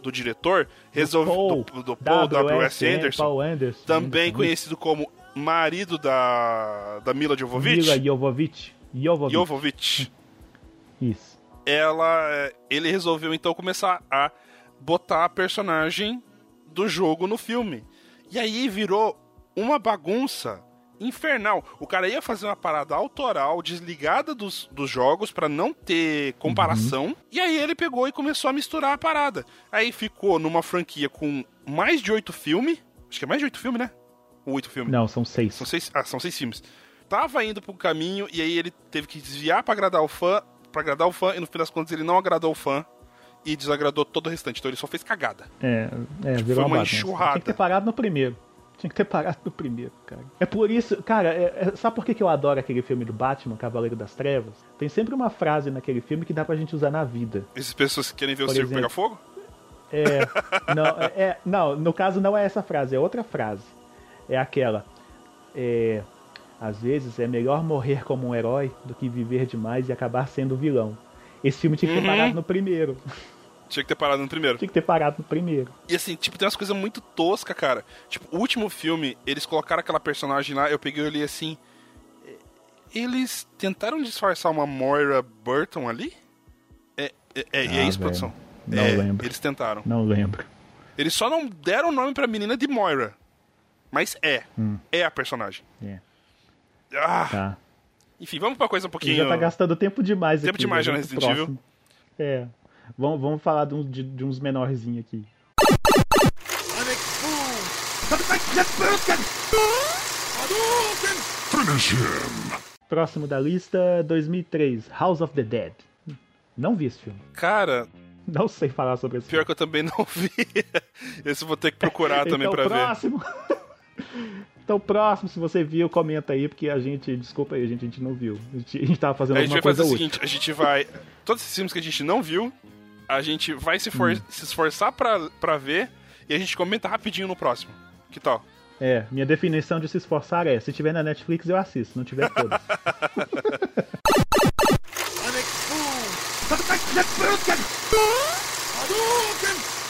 do diretor resolveu. Do, do Paul W.S. Anderson Paul Anderson. também Anderson. conhecido como marido da, da Mila Jovovich. Mila Jovovich. Jovovich. Jovovich. Isso. Ela, ele resolveu então começar a botar a personagem do jogo no filme. E aí virou uma bagunça infernal. O cara ia fazer uma parada autoral, desligada dos, dos jogos, para não ter comparação. Uhum. E aí ele pegou e começou a misturar a parada. Aí ficou numa franquia com mais de oito filmes. Acho que é mais de oito filmes, né? Ou oito filmes? Não, são seis. São seis. Ah, são seis filmes. Tava indo pro caminho e aí ele teve que desviar para agradar o fã, para agradar o fã, e no fim das contas ele não agradou o fã e desagradou todo o restante. Então ele só fez cagada. É, é tipo, virou foi uma uma enxurrada. Tinha que ter parado no primeiro. Tinha que ter parado no primeiro, cara. É por isso, cara, é, é, sabe por que, que eu adoro aquele filme do Batman, Cavaleiro das Trevas? Tem sempre uma frase naquele filme que dá pra gente usar na vida. Essas pessoas que querem ver Por o circo exemplo, pegar fogo? É, não, é, é- não, no caso não é essa frase, é outra frase. É aquela. É, às vezes é melhor morrer como um herói do que viver demais e acabar sendo vilão. Esse filme tinha que ter Uhum. parado no primeiro. Tinha que ter parado no primeiro. Tinha que ter parado no primeiro. E assim, tipo, tem umas coisas muito toscas, cara. Tipo, o último filme, eles colocaram aquela personagem lá, eu peguei olhei assim. é, Eles tentaram disfarçar uma Moira Burton ali? É, é, é, e é Ah, isso, velho. produção? Não É, lembro. Eles tentaram. Não lembro. Eles só não deram o nome pra menina de Moira. Mas é. Hum. É a personagem. É. Ah, Tá. Enfim, vamos pra coisa um Ele pouquinho. já tá gastando tempo demais Tempo aqui. demais já né? no Vamos pro Resident próximo. É. Vamos, vamos falar de, uns- de- de uns menorzinhos aqui. Próximo da lista, 2003, House of the Dead. Não vi esse filme. Cara, Não sei falar sobre esse pior que eu também não vi. Esse eu vou ter que procurar também então, pra ver. Então, próximo, se você viu, comenta aí, porque a gente, desculpa aí, a gente, a gente não viu. A gente, a gente tava fazendo A gente alguma vai fazer coisa o útil. seguinte, a gente vai. Todos esses filmes que a gente não viu, a gente vai se, Hum. for- se esforçar pra, pra ver e a gente comenta rapidinho no próximo. Que tal? É, minha definição de se esforçar é, se tiver na Netflix eu assisto, se não tiver todas.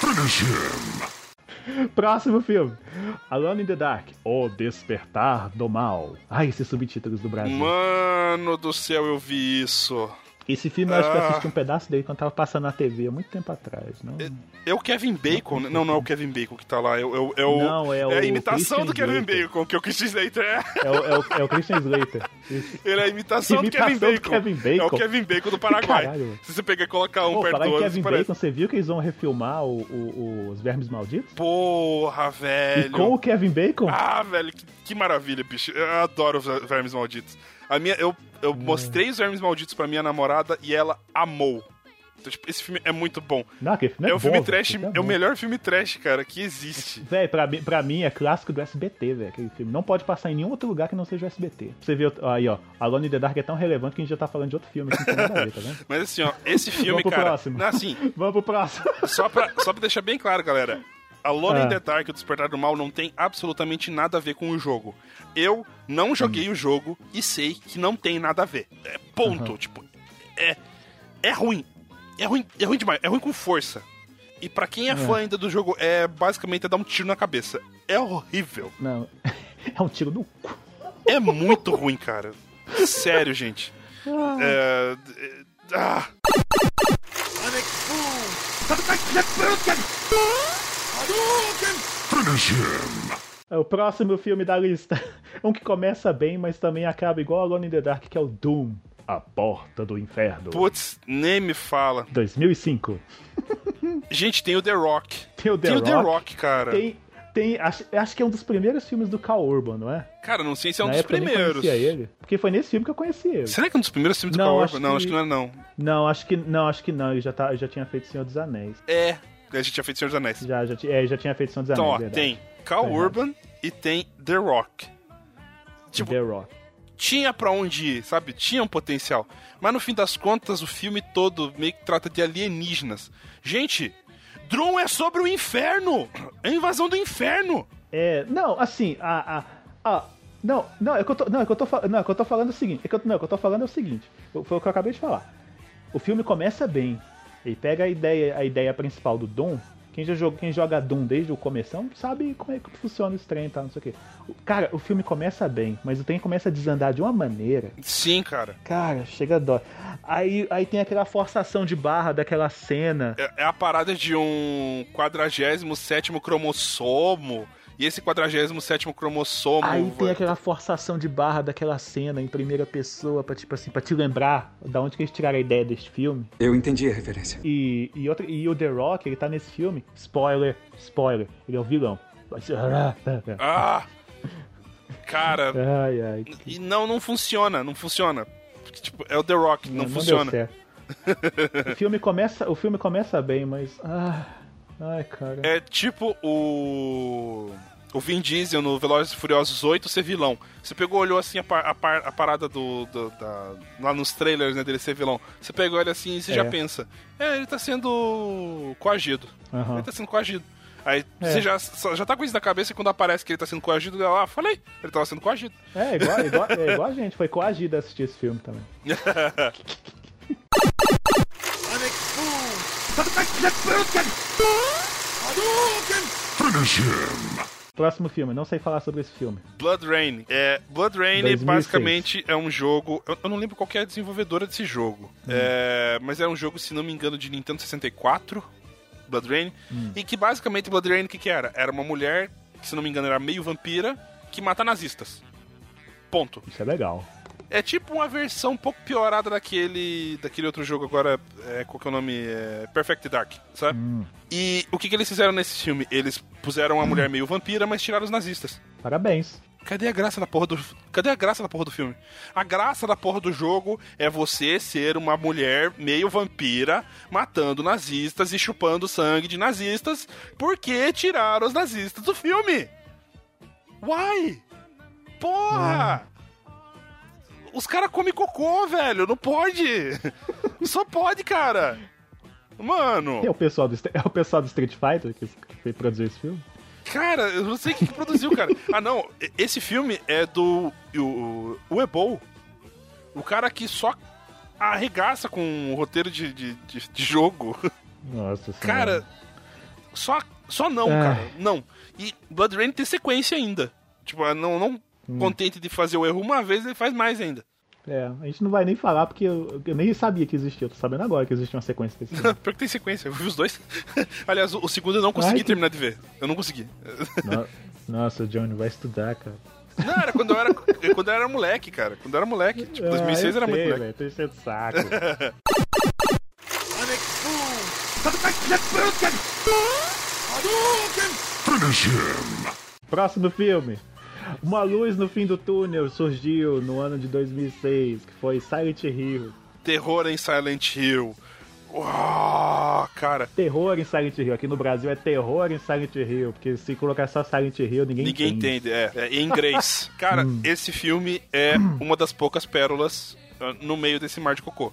Finish him. Próximo filme, Alone in the Dark, O Despertar do Mal. Ai, esses subtítulos do Brasil. Mano do céu, eu vi isso. Esse filme eu acho que eu Ah. assisti um pedaço dele quando tava passando na TV, há muito tempo atrás. Não, É o Kevin Bacon, né? Não, não é o Kevin Bacon que tá lá. É, o- é o- é o, Não, é a o imitação Christian do Kevin Slater. Bacon, que é o Christian Slater é. é, o, é, o, é o Christian Slater. Ele é a imitação, do, Kevin do Bacon. Kevin Bacon. É o Kevin Bacon do Paraguai. Caralho. Se você pegar e colocar um Pô, perto do outro, Kevin parece. Bacon, você viu que eles vão refilmar o- o- os Vermes Malditos? Porra, velho. E com o Kevin Bacon? Ah, velho, que, que maravilha, bicho. Eu adoro os vermes malditos. A minha, eu, eu mostrei os vermes malditos pra minha namorada e ela amou. Então, tipo, esse filme é muito bom. Não, aquele filme É, é, o filme bom, trash, velho, é o melhor filme trash, cara, que existe. Véi, pra, mim- pra mim é clássico do SBT, velho, aquele filme. Não pode passar em nenhum outro lugar que não seja o SBT. Você vê, aí, ó, Alone in the Dark é tão relevante que a gente já tá falando de outro filme aqui, não tem nada a ver, tá vendo? Mas assim, ó, esse filme, Vamos pro cara. próximo. Não, assim, Vamos pro próximo. só pra, só pra deixar bem claro, galera. Alone Ah. in the Dark, o Despertar do Mal, não tem absolutamente nada a ver com o jogo. Eu não joguei o jogo e sei que não tem nada a ver. É ponto. Tipo, é, é ruim. É ruim. É ruim demais. É ruim com força. E pra quem é, fã ainda do jogo, é basicamente é dar um tiro na cabeça. É horrível. Não, é um tiro no cu. É muito ruim, cara. Sério, gente. É, é, ah. É o próximo filme da lista. Um que começa bem, mas também acaba igual Alone in the Dark, que é o Doom, A Porta do Inferno. Putz, nem me fala. 2005. Gente, tem o The Rock. Tem o The tem o Rock. The Rock, cara. Tem, tem acho, acho que é um dos primeiros filmes do Cal Urban, não é? Cara, não sei se é um Na dos época eu primeiros. conhecia ele. Porque foi nesse filme que eu conheci ele. Será que é um dos primeiros filmes do Não, acho Urban? Não, que- acho que não é não. Não, acho que não, acho que não. Ele já, tá, já tinha feito Senhor dos Anéis. É, a gente tinha feito Senhor dos Anéis. Já, já, é, já tinha feito Senhor dos Então, ó, Anéis. verdade. tem Tá errado. Urban e tem The Rock. Tipo, The Rock. tinha pra onde ir, sabe? Tinha um potencial. Mas no fim das contas, o filme todo meio que trata de alienígenas. Gente, Drum é sobre o inferno! É a invasão do inferno! É, não, assim, a. a, a não, não, é que eu tô, não, é que eu tô, não, é que eu tô falando o seguinte. É que eu, não, é que eu tô falando é o seguinte. Foi o que eu acabei de falar. O filme começa bem. Ele pega a ideia, a ideia principal do Dom, que Quem, já joga, quem joga Doom desde o começo sabe como é que funciona esse trem e tal, não sei o quê. Cara, o filme começa bem, mas o trem começa a desandar de uma maneira. Sim, cara. Cara, chega a dó. Aí, aí tem aquela forçação de barra daquela cena. É, é a parada de um 47 cromossomo. E esse 47 cromossomo. Aí tem aquela forçação de barra daquela cena em primeira pessoa, pra, tipo assim, pra te lembrar da onde que eles tiraram a ideia deste filme. Eu entendi a referência. E, e, outra, e o The Rock, ele tá nesse filme. Spoiler, spoiler. Ele é o vilão. Ah! Cara. Ai, ai. E não, não funciona, não funciona. Porque, tipo, é o The Rock, não, não funciona. o, filme começa, o filme começa bem, mas. Ah, ai, cara. É tipo o o Vin Diesel no Velozes e Furiosos 8 ser vilão. Você pegou, olhou assim a, par, a, par, a parada do, do da, lá nos trailers né, dele ser vilão. Você pegou ele assim e você é. já pensa: é, ele tá sendo coagido. Uhum. Ele tá sendo coagido. Aí é. você já, já tá com isso na cabeça e quando aparece que ele tá sendo coagido, ah, falei, ele tava sendo coagido. É, igual, igual, é igual a gente, foi coagido a assistir esse filme também. Finish him! Próximo filme, não sei falar sobre esse filme. Blood Rain. É, Blood Rain 2006. basicamente é um jogo. Eu, eu, não lembro qual é a desenvolvedora desse jogo. Hum. É, mas é um jogo, se não me engano, de Nintendo 64. Blood Rain. Hum. E que basicamente Blood Rain o que, que era? Era uma mulher, que se não me engano era meio vampira, que mata nazistas. Ponto. Isso é legal. É tipo uma versão um pouco piorada daquele, daquele outro jogo agora, é, qual que é o nome? É Perfect Dark, sabe? Hum. E o que, que eles fizeram nesse filme? Eles puseram uma hum. mulher meio vampira, mas tiraram os nazistas. Parabéns. Cadê a graça da porra do. Cadê a graça da porra do filme? A graça da porra do jogo é você ser uma mulher meio vampira, matando nazistas e chupando sangue de nazistas, porque tiraram os nazistas do filme. Why? Porra! Ah. Os caras comem cocô, velho. Não pode. Só pode, cara. Mano. É o pessoal do, é o pessoal do Street Fighter que, que produziu esse filme? Cara, eu não sei quem que produziu, cara. Ah, não. Esse filme é do. O, o Ebol. O cara que só arregaça com o roteiro de, de, de, de jogo. Nossa senhora. Cara, só, só não, é. cara. Não. E Blood Rain tem sequência ainda. Tipo, não, não hum. contente de fazer o erro uma vez, ele faz mais ainda. É, a gente não vai nem falar porque eu, eu nem sabia que existia. Eu tô sabendo agora que existe uma sequência desse filme. Pior que tem sequência, eu vi os dois. Aliás, o, o segundo eu não consegui Ai, terminar de ver. Eu não consegui. No, nossa, Johnny, vai estudar, cara. Não, era quando eu era, quando eu era moleque, cara. Quando eu era moleque. Tipo, 2006 ah, era sei, muito moleque. Véio, tô enchendo saco. Próximo filme. Uma luz no fim do túnel surgiu no ano de 2006, que foi Silent Hill. Terror em Silent Hill. Uau, cara. Terror em Silent Hill. Aqui no Brasil é terror em Silent Hill, porque se colocar só Silent Hill, ninguém, ninguém entende. entende. É, é em inglês. cara, hum. esse filme é uma das poucas pérolas uh, no meio desse mar de cocô.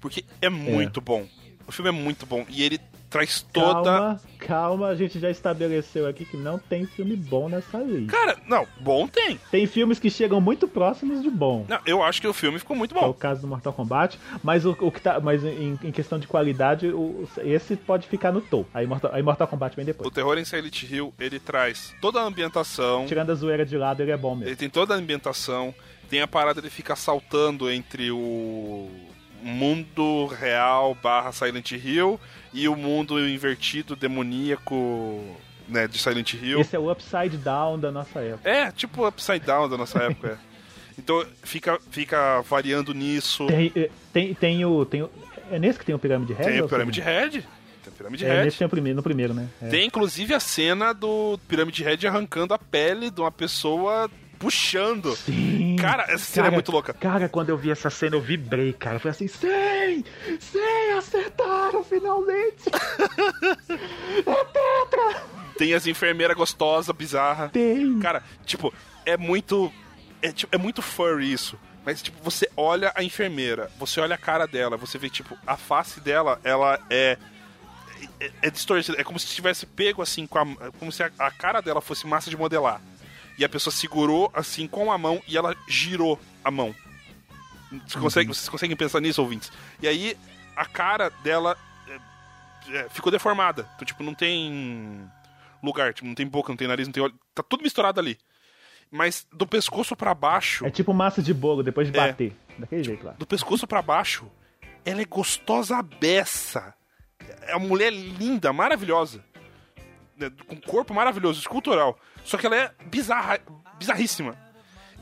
Porque é muito é. bom. O filme é muito bom. E ele traz toda. Calma, calma, a gente já estabeleceu aqui que não tem filme bom nessa lista. Cara, não, bom tem. Tem filmes que chegam muito próximos de bom. Não, eu acho que o filme ficou muito bom. É o caso do Mortal Kombat, mas o, o que tá. Mas em, em questão de qualidade, o, esse pode ficar no topo. Aí Mortal, aí Mortal Kombat vem depois. O terror em Silent Hill, ele traz toda a ambientação. Tirando a zoeira de lado, ele é bom mesmo. Ele tem toda a ambientação. Tem a parada de ficar saltando entre o mundo real barra Silent Hill e o mundo invertido, demoníaco, né, de Silent Hill. Esse é o Upside Down da nossa época. É, tipo o Upside Down da nossa época, é. Então fica, fica variando nisso. Tem, é, tem, tem, o, tem o. É nesse que tem o Pyramid Head? Tem o Pyramid Head. Tem o Pyramid é, Head. Nesse tem o primeiro, no primeiro, né? É. Tem inclusive a cena do Pyramid Head arrancando a pele de uma pessoa puxando. Sim. Cara, essa cena é cara, é muito louca. Cara, quando eu vi essa cena, eu vibrei, cara. Eu falei assim, sim! Sim, acertaram finalmente! é tetra! Tem as enfermeiras gostosas, bizarra. Tem. Cara, tipo, é muito. É, tipo, é muito furry isso. Mas, tipo, você olha a enfermeira, você olha a cara dela, você vê, tipo, a face dela, ela é. É, é distorcida. É como se tivesse pego assim, com a, como se a, a cara dela fosse massa de modelar e a pessoa segurou assim com a mão e ela girou a mão. Você consegue, uhum. Vocês conseguem pensar nisso, ouvintes? E aí a cara dela é, é, ficou deformada. Então, tipo, não tem lugar, tipo, não tem boca, não tem nariz, não tem olho. Tá tudo misturado ali. Mas do pescoço pra baixo. É tipo massa de bolo depois de É. bater. Daquele jeito lá. Do pescoço pra baixo, ela é gostosa beça. É uma mulher linda, maravilhosa. Né, Com corpo maravilhoso, escultural. Só que ela é bizarra, bizarríssima.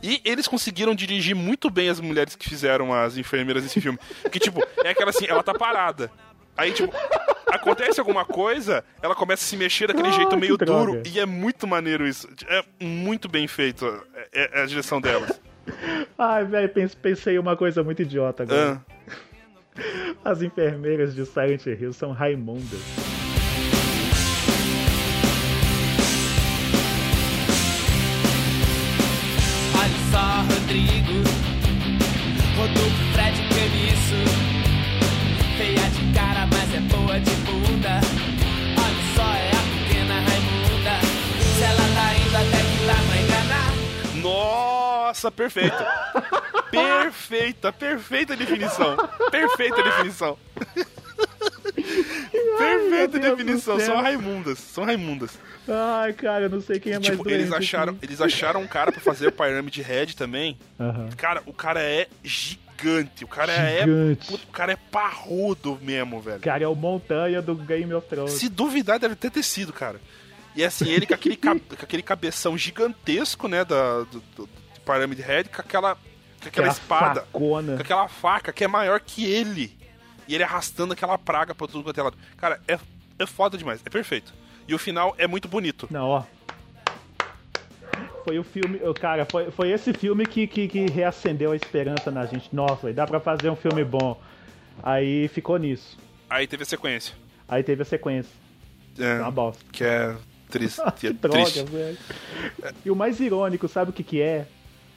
E eles conseguiram dirigir muito bem as mulheres que fizeram as enfermeiras nesse filme. Que, tipo, é aquela assim, ela tá parada. Aí, tipo, acontece alguma coisa, ela começa a se mexer daquele Ah, jeito meio duro. E é muito maneiro isso. É muito bem feito é, é a direção delas. Ai, velho, pens- pensei uma coisa muito idiota agora. Ah. As enfermeiras de Silent Hill são Raimundas. Rodrigo. Rodolfo, Fred, que é? Feia de cara, mas é boa de bunda. Olha só, é a pequena Raimunda. Se ela tá indo até que dá pra enganar. Nossa, perfeito. Perfeita, perfeita definição. Perfeita definição. Perfeita do definição. São Raimundas. São Raimundas. Ai, cara, eu não sei quem é mais tipo, doente. eles acharam, eles acharam um cara pra fazer o Pyramid Head também. Aham. Cara, o cara é gigante. O cara Gigante. é. puto, O cara é parrudo mesmo, velho. Cara, é o Montanha do Game of Thrones. Se duvidar, deve ter tecido, cara. E assim, ele com aquele, com aquele cabeção gigantesco, né, da, do, do Pyramid Head, com aquela, com aquela Aquela espada, facona. com aquela faca que é maior que ele. E ele arrastando aquela praga pra tudo quanto é lado. Cara, é, é foda demais, é perfeito. E o final é muito bonito. Não, ó. Foi o filme. Cara, foi, foi esse filme que, que, que reacendeu a esperança na gente. Nossa, dá pra fazer um filme bom. Aí ficou nisso. Aí teve a sequência. Aí teve a sequência. É, Uma bosta. que é triste. que é droga, velho. E o mais irônico, sabe o que que é?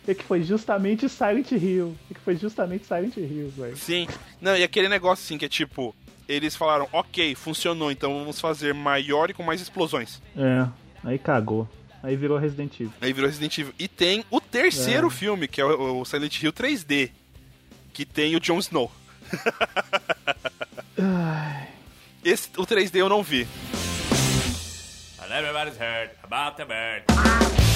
É que foi justamente Silent Hill. É que foi justamente Silent Hill, velho. Sim. Não, e aquele negócio assim que é tipo. Eles falaram, ok, funcionou, então vamos fazer maior e com mais explosões. É, aí cagou. Aí virou Resident Evil. Aí virou Resident Evil. E tem o terceiro É. filme, que é o, o Silent Hill 3D. Que tem o Jon Snow. Esse, o 3D eu não vi. And everybody's heard about the bird.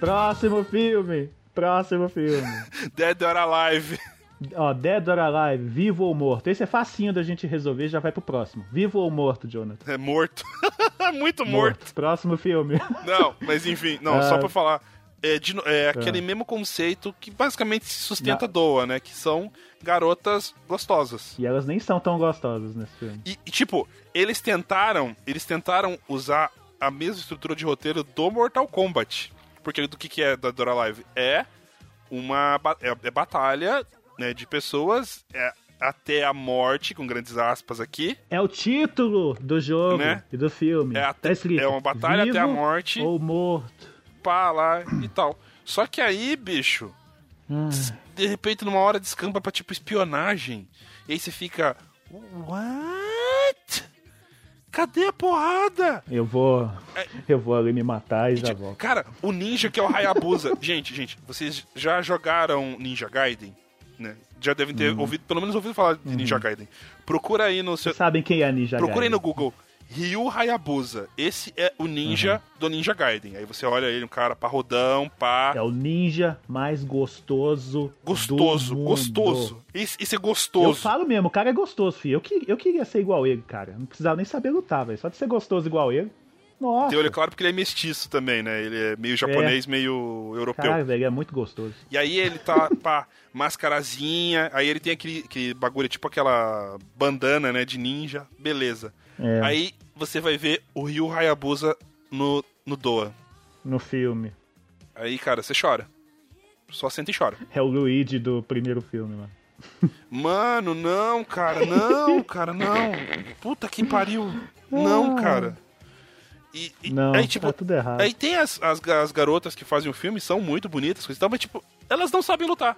Próximo filme. Próximo filme. Dead or Alive. Ó, Dead or Alive, vivo ou morto. Esse é facinho da gente resolver, já vai pro próximo. Vivo ou morto, Jonathan? É morto. Muito morto. Próximo filme. Não, mas enfim, não, Ah. só pra falar. É, de é aquele mesmo conceito que basicamente se sustenta doa, né? Que são garotas gostosas. E elas nem são tão gostosas nesse filme. E, e, tipo, eles tentaram. Eles tentaram usar a mesma estrutura de roteiro do Mortal Kombat. Porque do que, que é da Dora Live? É uma é, é batalha né, de pessoas é, até a morte, com grandes aspas aqui. É o título do jogo Né? e do filme. É até- tá escrito. é uma batalha até a morte. Ou morto. Pá, lá e tal. Só que aí, bicho, Ah, de repente numa hora descamba pra tipo espionagem. E aí você fica. What? Cadê a porrada? eu vou. É. Eu vou ali me matar e já volto. Cara, o ninja que é o Hayabusa. gente, gente, vocês já jogaram Ninja Gaiden? Né? Já devem ter Uhum. ouvido, pelo menos ouvido falar de Ninja Gaiden. Procura aí no seu. Sabem quem é Ninja Procura aí Gaiden? no Google. Ryu Hayabusa. Esse é o ninja Uhum. do Ninja Gaiden. Aí você olha ele, um cara parrudão, pá. É o ninja mais gostoso. Gostoso, do mundo. gostoso. Esse, esse é Eu gostoso. falo mesmo, o cara é gostoso, filho. Eu, que- eu queria ser igual ele, cara. Não precisava nem saber lutar, velho. Só de ser gostoso igual ele. Nossa. Tem olho claro porque ele é mestiço também, né? Ele é meio japonês, meio europeu. Caralho, velho, é muito gostoso. E aí ele tá, pá, mascarazinha, aí ele tem aquele, aquele bagulho, tipo aquela bandana, né, de ninja, beleza. É. Aí você vai ver o Ryu Hayabusa no, no Doa. No filme. Aí, cara, você chora. Só senta e chora. É o Luigi do primeiro filme, mano. Mano, não, cara, não, cara, não. Puta que pariu. Não, cara. E, e- Não, aí, tipo, tá tudo errado. Aí tem as, as, as garotas que fazem o filme, são muito bonitas, coisa e tal, mas, tipo, elas não sabem lutar.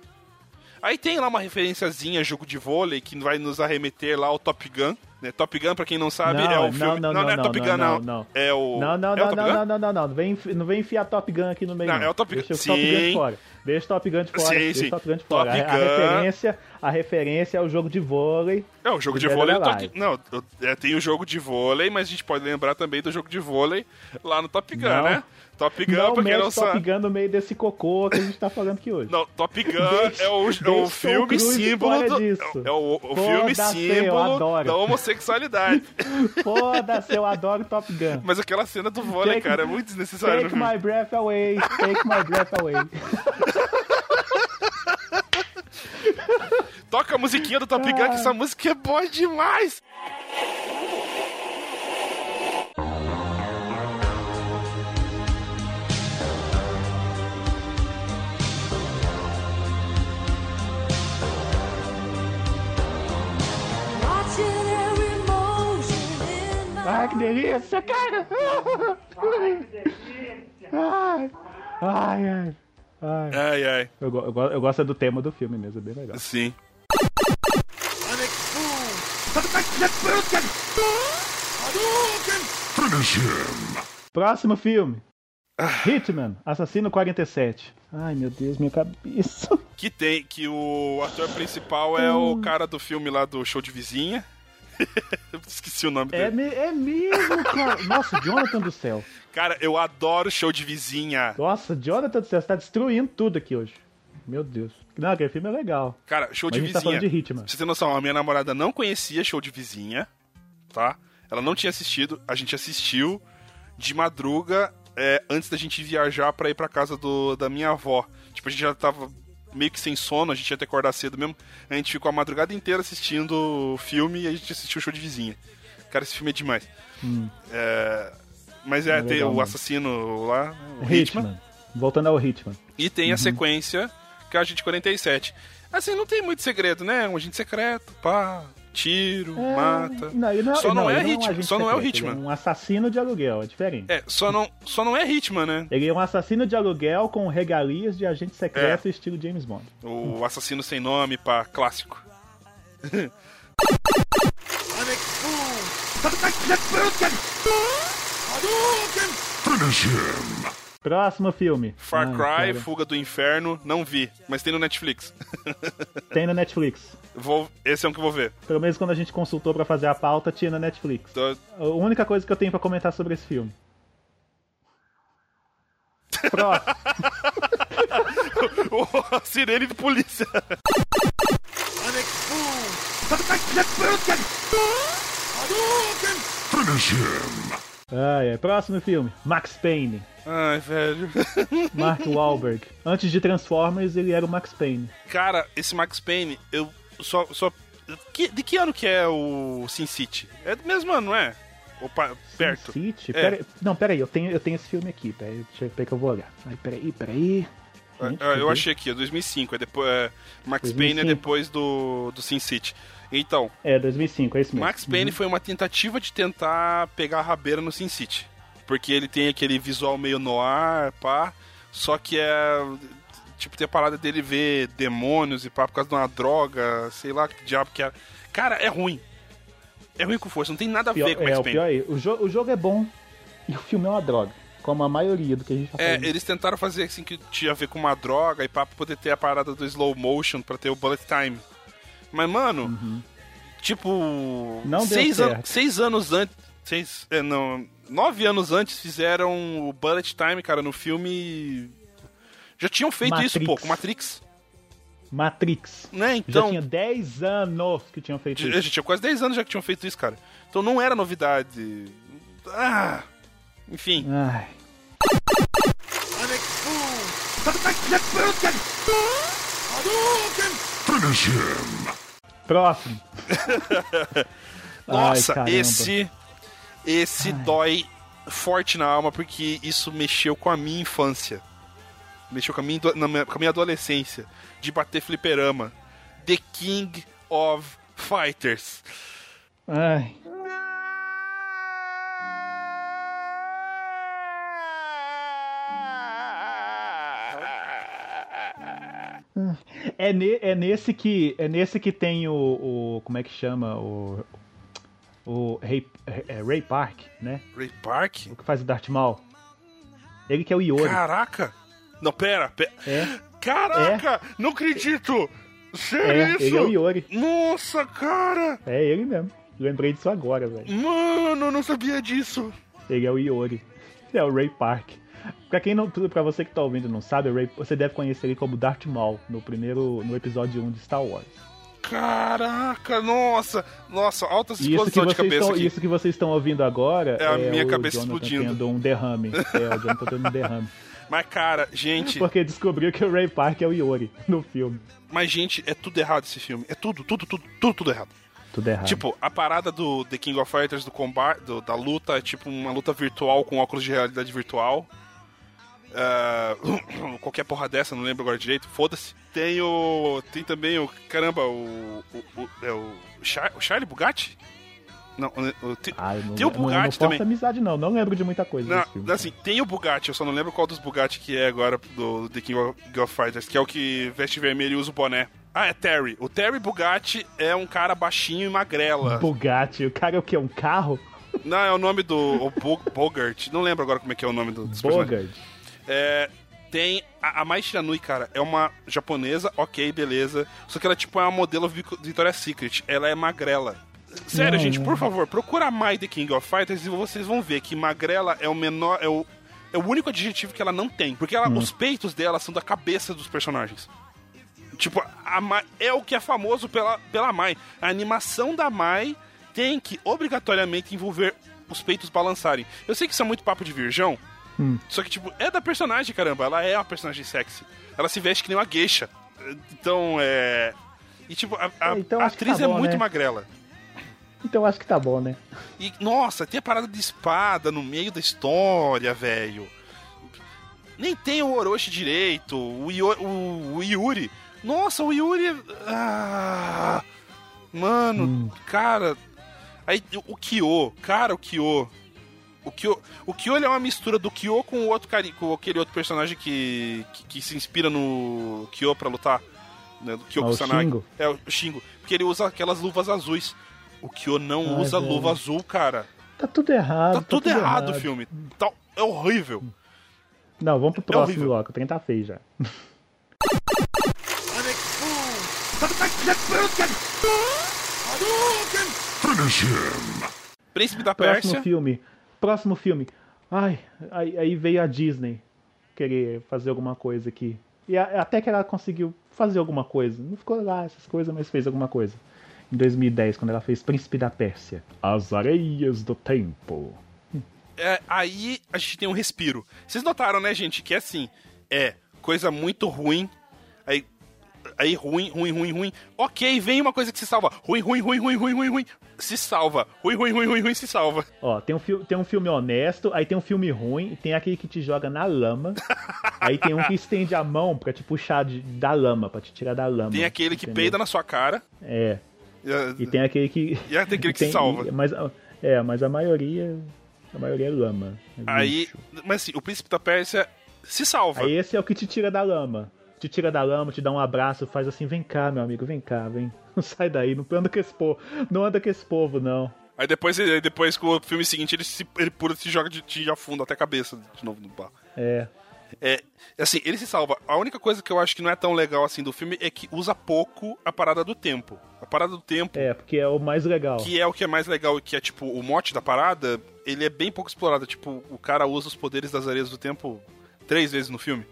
Aí tem lá uma referenciazinha, jogo de vôlei, que vai nos arremeter lá ao Top Gun. Né? Top Gun, pra quem não sabe, Não, é o não, filme. não, não, é não, Top não, Gun, não. não, não. É o. Não, não, é não, Top não, não, não, não, não. Não vem, não vem enfiar Top Gun aqui no meio. Não, é o Top Gun. Deixa o Top Gun de fora. Deixa o Top Gun de fora. Sim, deixa sim. o Top Gun de fora. Top a, a Gun. referência, a referência é o jogo de vôlei. É, o jogo de vôlei. Alive. aqui- Não, eu- é, tem o jogo de vôlei, mas a gente pode lembrar também do jogo de vôlei lá no Top Gun, Não. né? Top Gun, Não pra quem não Top sabe. Gun no meio desse cocô que a gente tá falando aqui hoje. Não, Top Gun é o, é o filme símbolo do, é o, o filme símbolo da homossexualidade. Foda-se, eu adoro Top Gun. Mas aquela cena do vôlei, Take- cara, é muito desnecessária. no Take filme. my breath away, take my breath away. Toca a musiquinha do Top Gun, que essa música é boa demais. Delícia, cara! Ai, ai, ai. ai. Ai. Eu, eu, eu gosto do tema do filme mesmo, é bem legal. Sim. Finish him. Próximo filme. Hitman, Assassino 47. Ai, meu Deus, minha cabeça. Que tem, que o ator principal é o cara do filme lá do Show de Vizinha. Eu Esqueci o nome É, dele. me- é mesmo, cara. Nossa, Jonathan do céu. Cara, eu adoro Show de Vizinha. Nossa, Jonathan do céu, você tá destruindo tudo aqui hoje. Meu Deus. Não, aquele filme é legal. Cara, Show Mas de tá Vizinha. falando de. Pra você ter noção, a minha namorada não conhecia Show de Vizinha, tá? Ela não tinha assistido, a gente assistiu de madruga é, antes da gente viajar pra ir pra casa do, da minha avó. Tipo, a gente já tava meio que sem sono, a gente ia ter que acordar cedo mesmo. A gente ficou a madrugada inteira assistindo o filme e a gente assistiu o Show de Vizinha. Cara, esse filme é demais. Hum. É, mas é, É tem legal o assassino lá, o Hitman. Hitman. Voltando ao Hitman. E tem a Uhum. sequência, que é a Agente 47. Assim, não tem muito segredo, né? Um agente secreto, pá, tiro, É, mata. Não, ele não, só não, é ele um Hitman, agente só não é o Hitman. É um assassino de aluguel, é diferente. É, só não, só não é Hitman, né? Ele é um assassino de aluguel com regalias de agente secreto estilo James Bond. O assassino sem nome, pá, clássico. Finish him. Próximo filme. Far Ai, Cry, cara. Fuga do Inferno, não vi, mas tem no Netflix. Tem na Netflix. Vou, esse é um que eu vou ver. Pelo menos quando a gente consultou pra fazer a pauta, tinha na Netflix. Tô- A única coisa que eu tenho pra comentar sobre esse filme. Próximo. a sirene de polícia. Finish him. Ai, ai. Próximo filme. Max Payne. Ai, velho. Mark Wahlberg. Antes de Transformers, ele era o Max Payne. Cara, esse Max Payne, eu só. só que- de que ano que é o Sin City? É do mesmo ano, não é? Ou pa- perto? City? É. Pera, não, peraí, eu tenho, eu tenho esse filme aqui. Peraí, deixa eu ver que eu vou olhar. Ai, peraí, peraí. Gente, Ah, eu cadê? achei aqui, é 2005. É depois, é, Max 2005. Payne é depois do, do Sin City. Então, É, 2005, é isso mesmo. Max Payne foi uma tentativa de tentar pegar a rabeira no Sin City. Porque ele tem aquele visual meio noir, pá. Só que é. Tipo, tem a parada dele ver demônios e pá, por causa de uma droga, sei lá que diabo que era. Cara, é ruim. É ruim com força, não tem nada a Pior- ver com é, Max o Payne. pior é, o, jo- o jogo é bom e o filme é uma droga. Como a maioria do que a gente tá É, falando. eles tentaram fazer assim que tinha a ver com uma droga e pra poder ter a parada do slow motion, pra ter o bullet time. Mas, mano, tipo. Uhum. Não deu seis, an seis anos antes. Seis. É, não. Nove anos antes fizeram o bullet time, cara, no filme. Já tinham feito isso, Matrix. pô, com Matrix. Matrix. Né, Já então. tinha 10 anos que tinham feito Já, isso. já tinha quase 10 anos já que tinham feito isso, cara. Então não era novidade. Ah. Enfim. Ai. Próximo. Nossa, Ai, esse. Esse dói forte na alma porque isso mexeu com a minha infância. Mexeu com a minha, minha- com a minha adolescência. De bater fliperama. The King of Fighters. Ai. É, ne- é nesse que é nesse que tem o, o como é que chama o o Ray, é, Ray Park, né? Ray Park? O que faz o Darth Maul. Ele que é o Iori. Caraca! Não, pera, pera. É. Caraca! Não acredito! Sério É, isso? ele é o Iori. Nossa, cara! É ele mesmo. Lembrei disso agora, velho. Mano, eu não sabia disso. Ele é o Iori. É o Ray Park. Pra quem não, pra você que tá ouvindo e não sabe, Ray, você deve conhecer ele como Darth Maul no primeiro, no episódio 1 de Star Wars. Caraca, nossa! Nossa, altas explosões de cabeça estão, aqui. isso que vocês estão ouvindo agora É a minha o cabeça Jonathan explodindo. tendo um derrame. É, o Jonathan tendo um derrame. Mas, cara, gente. Porque descobriu que o Ray Park é o Iori no filme. Mas, gente, é tudo errado esse filme. É tudo, tudo, tudo, tudo, tudo errado. Tudo errado. Tipo, a parada do The King of Fighters, do combate, do- da luta, é tipo uma luta virtual com óculos de realidade virtual. Ah, qualquer porra dessa, não lembro agora direito, foda-se. Tem o. Tem também o. Caramba, o. o, o é o, Char, o Charlie Bugatti? Não, o, tem, Ah, não, tem o não- não Bugatti força também. amizade, não. Não lembro de muita coisa desse filme. Não, assim, tem o Bugatti, eu só não lembro qual dos Bugatti que é agora do The King of, of Fighters, que é o que veste vermelho e usa o boné. Ah, é Terry. O Terry Bugatti é um cara baixinho e magrela. Bugatti, o cara é o quê? Um carro? Não, é o nome do o Bo- Bogart. Não lembro agora como é que é o nome do, personagens. É, tem a, a Mai Shiranui, cara, é uma japonesa, ok, beleza. Só que ela, tipo, é uma modelo Vic- Victoria's Secret. Ela é magrela. Sério, Não, gente, não. por favor, procura a Mai The King of Fighters e vocês vão ver que magrela é o menor. É o, é o único adjetivo que ela não tem. Porque ela- Hum. os peitos dela são da cabeça dos personagens. Tipo, a Mai é o que é famoso pela, pela Mai. A animação da Mai tem que obrigatoriamente envolver os peitos balançarem. Eu sei que isso é muito papo de virgão, Hum. só que, tipo, é da personagem, caramba. Ela é uma personagem sexy. Ela se veste que nem uma geisha. Então, é. E, tipo, a, a- É, então a atriz tá é bom, muito né? magrela. Então acho que tá bom, né? E, nossa, tem a parada de espada no meio da história, velho. Nem tem o Orochi direito. O, Io- o- o Yuri. Nossa, o Yuri. Ah, mano, Hum. cara. Aí o Kyo, cara, o Kyo. O Kyo, o Kyo ele é uma mistura do Kyo com o outro cari, com aquele outro personagem que, que, que se inspira no Kyo pra lutar. Né, do Kyo Ah, o Kusanagi. Shingo? É, o Shingo. Porque ele usa aquelas luvas azuis. O Kyo não Ai, usa velho. luva azul, cara. Tá tudo errado. Tá tudo errado o filme. Tá, é horrível. Não, vamos pro É próximo horrível. bloco. O trem tá feio já. Finish him. Príncipe da Próximo Pérsia. filme. Próximo filme. Ai, aí, aí veio a Disney querer fazer alguma coisa aqui. E a- até que ela conseguiu fazer alguma coisa. Não ficou lá essas coisas, mas fez alguma coisa. Em 2010, quando ela fez Príncipe da Pérsia. As Areias do Tempo. É, aí a gente tem um respiro. Vocês notaram, né, gente, que assim, é coisa muito ruim. Aí, ruim, ruim, ruim, ruim. Ok, vem uma coisa que se salva. Ruim, ruim, ruim, ruim, ruim, ruim, ruim. Se salva. Ruim, ruim, ruim, ruim, ruim, se salva. Ó, tem um, tem um filme honesto, aí tem um filme ruim, e tem aquele que te joga na lama. aí tem um que estende a mão pra te puxar de- da lama, pra te tirar da lama. Tem aquele que entendeu? peida na sua cara. É. E, E tem aquele que. E tem aquele que se salva. Mas, é, mas a maioria. A maioria é lama. é Aí, lixo. mas assim, o príncipe da Pérsia se salva. Aí esse é o que te tira da lama. Te tira da lama, te dá um abraço, faz assim, vem cá, meu amigo, vem cá, vem. Não sai daí, não anda com esse povo. Não anda com esse povo, não. Aí depois, aí depois com o filme seguinte, ele, se, ele pula e se joga de, de afunda até a cabeça de novo no bar. É. É, assim, ele se salva. A única coisa que eu acho que não é tão legal assim do filme é que usa pouco a parada do tempo. A parada do tempo, É, porque é o mais legal. que é o que é mais legal, que é tipo o mote da parada, ele é bem pouco explorado. Tipo, o cara usa os poderes das areias do tempo três vezes no filme.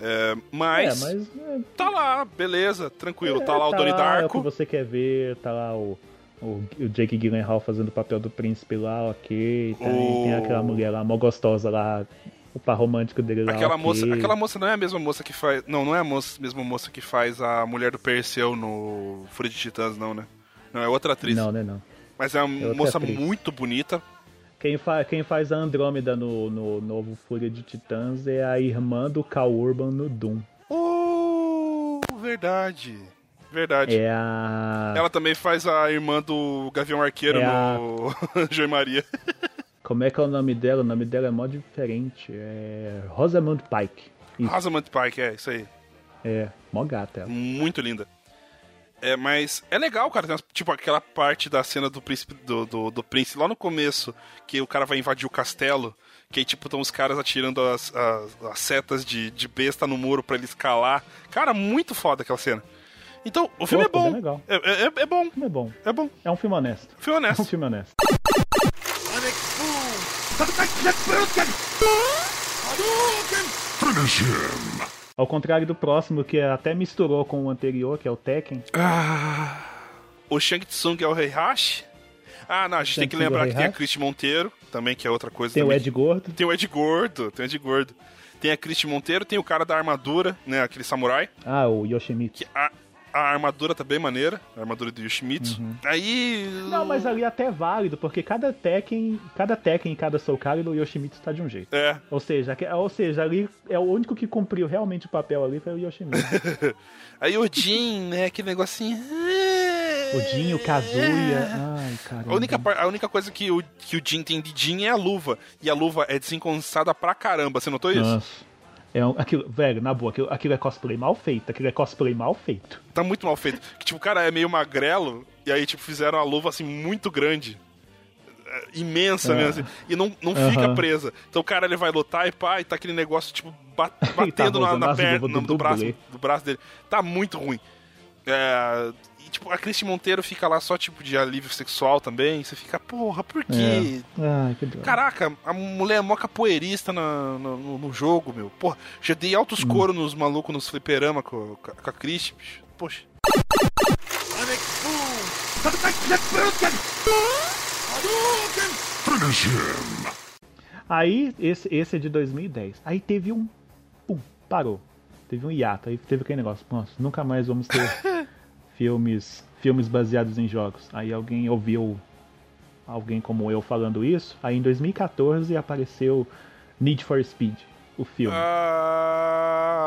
É, mas, É, mas. é, tá lá, beleza, tranquilo. é, tá lá o Donnie É o que Darko. você quer ver, tá lá o. O, o Jake Gyllenhaal fazendo o papel do príncipe lá, ok. Tem, O- tem aquela mulher lá, mó gostosa lá, o par romântico dele lá. Aquela ok. moça, aquela moça não é a mesma moça que faz. Não, não é a moça, mesma moça que faz a mulher do Perseu no Fúria de Titãs, não, né? Não, é outra atriz. Não, né, não. Mas é uma outra moça atriz. muito bonita. Quem, fa quem faz a Andrômeda no, no novo Fúria de Titãs é a irmã do Cal Urban no Doom. Oh, verdade. Verdade. É a. Ela também faz a irmã do Gavião Arqueiro É a- no Joy Maria. Como é que é o nome dela? O nome dela é mó diferente. É. Rosamund Pike. Isso. Rosamund Pike, é, isso aí. É, mó gata ela. Muito linda. É, mas é legal, cara. Tem umas- tipo aquela parte da cena do príncipe do, do, do príncipe lá no começo, que o cara vai invadir o castelo, que aí, tipo, estão os caras atirando as, as, as setas de, de besta no muro pra ele escalar. Cara, muito foda aquela cena. Então, o filme Pô, é bom. legal. É, é, é bom. O filme é bom. É bom. É um filme honesto. Filme É um honesto. filme honesto. Finish him. Ao contrário do próximo, que até misturou com o anterior, que é o Tekken. Ah, o Shang Tsung é o Heihachi? Ah, não, a gente Shang tem que é o lembrar que tem a. Cristi Monteiro, também, que é outra coisa. Tem o também. Ed Gordo. Tem o Ed Gordo, tem o Ed Gordo. Tem a Cristi Monteiro, tem o cara da armadura, né, aquele samurai. Ah, o Yoshimitsu. A, a armadura tá bem maneira, a armadura do Yoshimitsu. Aí... Não, mas ali até é válido, porque cada Tekken, cada Tekken e cada Soul Calibur, o Yoshimitsu tá de um jeito. É, Ou seja, que- ou seja, ali é o único que cumpriu realmente o papel ali foi o Yoshimitsu. aí o Jin, né, aquele negocinho... o Jin, o Kazuya. Ai, caramba. A única, a única coisa que o, que o Jin tem de Jin é a luva. E a luva é desengonçada pra caramba, você notou isso? Nossa. É aquilo, velho, na boa, aquilo, aquilo é cosplay mal feito. Aquilo é cosplay mal feito. Tá muito mal feito. Que, tipo, o cara é meio magrelo, e aí, tipo, fizeram a luva, assim, muito grande. É, Imensa É. mesmo, assim, e não, não Aham. fica presa. Então o cara, ele vai lutar e pá, e tá aquele negócio, tipo, ba- batendo na, usando na as perna, no, do do, braço, do braço dele. Tá muito ruim. É, e, tipo, a Cristi Monteiro fica lá só, tipo, de alívio sexual também. Você fica, porra, por quê? É. Ai, que droga. Caraca, a mulher é mó capoeirista no, no- no jogo, meu. Porra, já dei altos Hum. coros nos malucos nos fliperama com, com a- Christie, bicho. Poxa. Aí, esse, esse é de 2010. Aí teve um. Pum, parou. Teve um hiato. Aí teve aquele negócio. Nossa, nunca mais vamos ter filmes, filmes baseados em jogos. Aí alguém ouviu alguém como eu falando isso. Aí em 2014 apareceu Need for Speed, o filme. Ah,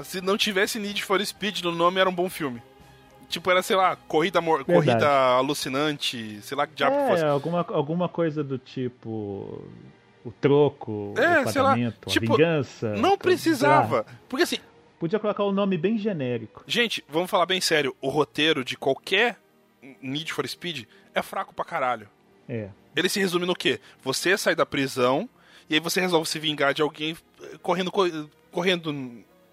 se não tivesse Need for Speed no nome, era um bom filme. Tipo, era, sei lá, corrida, corrida alucinante, sei lá que diabo é, fosse. alguma, alguma coisa do tipo. O troco, É, o sei lá, pagamento, tipo, a vingança. Não sei precisava. Porque assim, Podia colocar um nome bem genérico. gente, vamos falar bem sério. O roteiro de qualquer Need for Speed é fraco pra caralho. É. Ele se resume no quê? Você sai da prisão e aí você resolve se vingar de alguém eh, correndo, co- correndo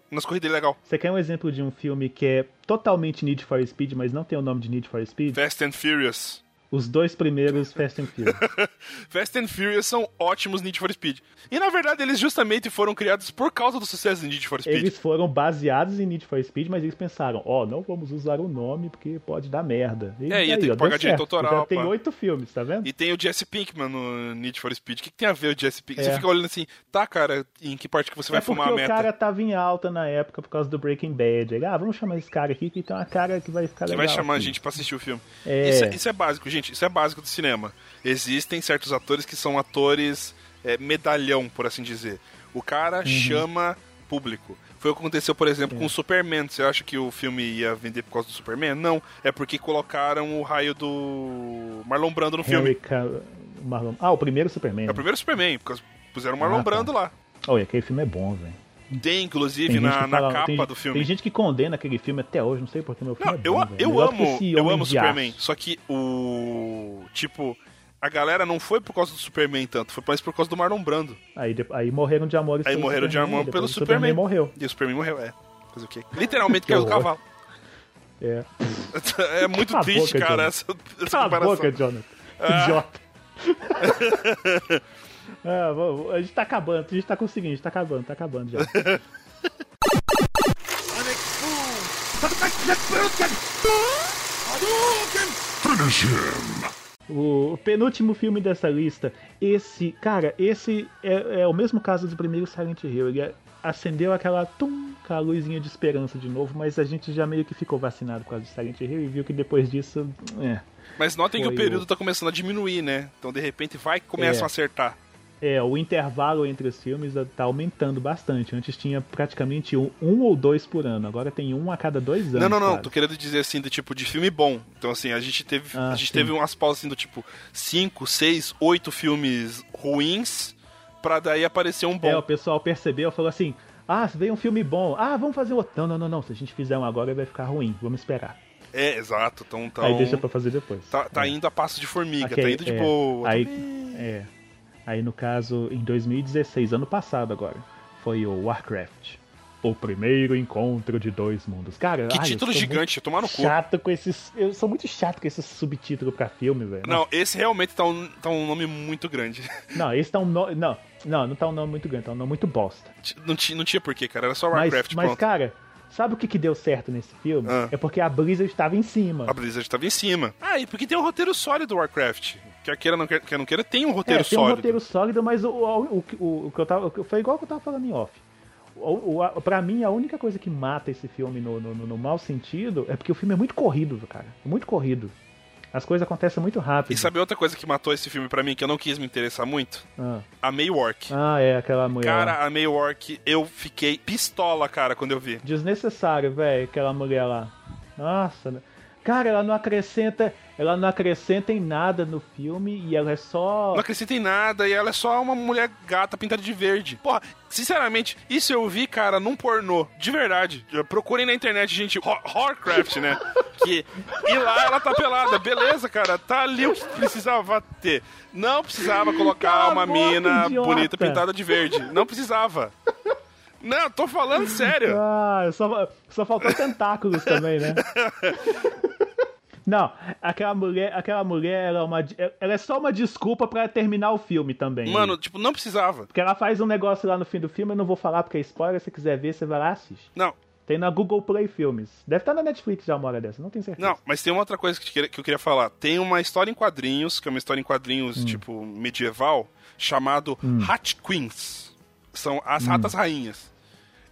nas corridas ilegal. Você quer um exemplo de um filme que é totalmente Need for Speed, mas não tem o nome de Need for Speed? Fast and Furious. Os dois primeiros Fast and Furious. Fast and Furious são ótimos Need for Speed. E na verdade eles justamente foram criados por causa do sucesso de Need for Speed. Eles foram baseados em Need for Speed, mas eles pensaram, ó, não vamos usar o nome porque pode dar merda. E É, ia aí, ter que pagar direito autoral, Já tem oito filmes, tá vendo? E tem o Jesse Pinkman no Need for Speed. O que, que tem a ver o Jesse Pinkman? É. Você fica olhando assim, tá, cara, em que parte que você vai é porque fumar a o meta? cara tava em alta na época por causa do Breaking Bad. Ele, ah, vamos chamar esse cara aqui que tem uma cara que vai ficar Que legal. vai chamar a aqui. gente pra assistir o filme. É. Isso, é, isso é básico, gente. Isso é básico do cinema. Existem certos atores que são atores é, medalhão, por assim dizer. O cara Uhum. chama público. Foi o que aconteceu, por exemplo, É. com o Superman. Você acha que o filme ia vender por causa do Superman? Não. É porque colocaram o raio do Marlon Brando no filme. Henry Cavill- Marlon... Ah, o primeiro Superman. É o primeiro Superman, porque puseram o Marlon Ah, tá. Brando lá. Olha, aquele filme é bom, velho. Tem, inclusive, Tem na, na fala- capa tem, do filme. Tem gente que condena aquele filme até hoje, não sei porque meu filme Não, é eu, bom, eu que amo, eu amo Superman. Aço. Só que o. Tipo, a galera não foi por causa do Superman tanto, foi mais por causa do Marlon Brando. Aí, aí morreram de amor Aí morreram de amor pelo Superman. morreu. E o Superman morreu, é. Fazer o quê? Literalmente caiu do cavalo. É. É muito Cala a triste, boca, cara, Jonathan. essa, essa Cala a comparação. boca, Jonathan. Ah. Idiota. Ah, vamos- a gente tá acabando, a gente tá conseguindo, a gente tá acabando, tá acabando já. Finish him. O penúltimo filme dessa lista, esse, cara, esse é, é o mesmo caso do primeiro Silent Hill. Ele é- acendeu aquela, tum, aquela luzinha de esperança de novo, mas a gente já meio que ficou vacinado por causa de Silent Hill e viu que depois disso, é. Mas notem que o período o- tá começando a diminuir, né? Então, de repente, vai que começam É. a acertar. É, o intervalo entre os filmes tá aumentando bastante. Antes tinha praticamente um, um ou dois por ano, agora tem um a cada dois anos. Não, não, não. quase. Tô querendo dizer assim, do tipo de filme bom. Então, assim, a gente teve, Ah, a gente sim. teve umas pausas assim do tipo 5, 6, 8 filmes ruins pra daí aparecer um É, o bom. pessoal percebeu, falou assim: Ah, veio um filme bom. Ah, vamos fazer outro. Não, não, não, não. Se a gente fizer um agora, vai ficar ruim. Vamos esperar. É, exato. Então, então Aí deixa pra fazer depois. tá, tá É. indo a passo de formiga, Ok, tá indo de é. boa. Aí, é. Aí no caso, em 2016, ano passado agora, foi o Warcraft. O primeiro encontro de dois mundos. Cara, Que ai, eu título sou gigante, tomar no cu. Chato com esses. Eu sou muito chato com esses subtítulos pra filme, velho. Não, esse realmente tá um, tá um nome muito grande. Não, esse tá um nome. Não, não, não tá um nome muito grande, tá um nome muito bosta. Não, não tinha porquê, cara. Era só Mas, Warcraft, mas pronto. cara, sabe o que, que deu certo nesse filme? Ah. É porque a Blizzard estava em cima. A Blizzard tava em cima. Ah, e porque tem um roteiro sólido do Warcraft. Quer queira, não quer, quer não queira, tem um roteiro é, tem um sólido. roteiro sólido, mas o, o, o, o, que eu tava. Foi igual que eu tava falando em off. O, o, a- pra mim, a única coisa que mata esse filme no, no, no- no mau sentido é porque o filme é muito corrido, cara. Muito corrido. As coisas acontecem muito rápido. E sabe outra coisa que matou esse filme pra mim, que eu não quis me interessar muito? Ah. A May Orc. Ah, é, aquela mulher. Cara, a May Orc, eu fiquei pistola, cara, quando eu vi. Desnecessário, velho, aquela mulher lá. Nossa, né? Cara, ela não acrescenta, ela não acrescenta em nada no filme e ela é só Não acrescenta em nada e ela é só uma mulher gata pintada de verde. Porra, sinceramente, isso eu vi, cara, num pornô. De verdade. Procurem na internet, gente. Ho- Horcraft, né? Que, e lá ela tá pelada. Beleza, cara. Tá ali o que precisava ter. Não precisava colocar Cala uma boca, mina idiota. bonita pintada de verde. Não precisava. Não, tô falando sério. Ah, só, só faltou tentáculos também, né? Não, aquela mulher, aquela mulher, ela é, uma, ela é só uma desculpa pra terminar o filme também. Mano, tipo, não precisava. Porque ela faz um negócio lá no fim do filme, eu não vou falar porque é spoiler, se quiser ver, você vai lá e assiste. Não, Tem na Google Play Filmes. Deve estar na Netflix já uma hora dessa, não tenho certeza. Não, mas tem uma outra coisa que, eu queria- falar. Tem uma história em quadrinhos, que é uma história em quadrinhos, Hum. tipo, medieval, chamado Hat Queens. São as Hum. ratas rainhas.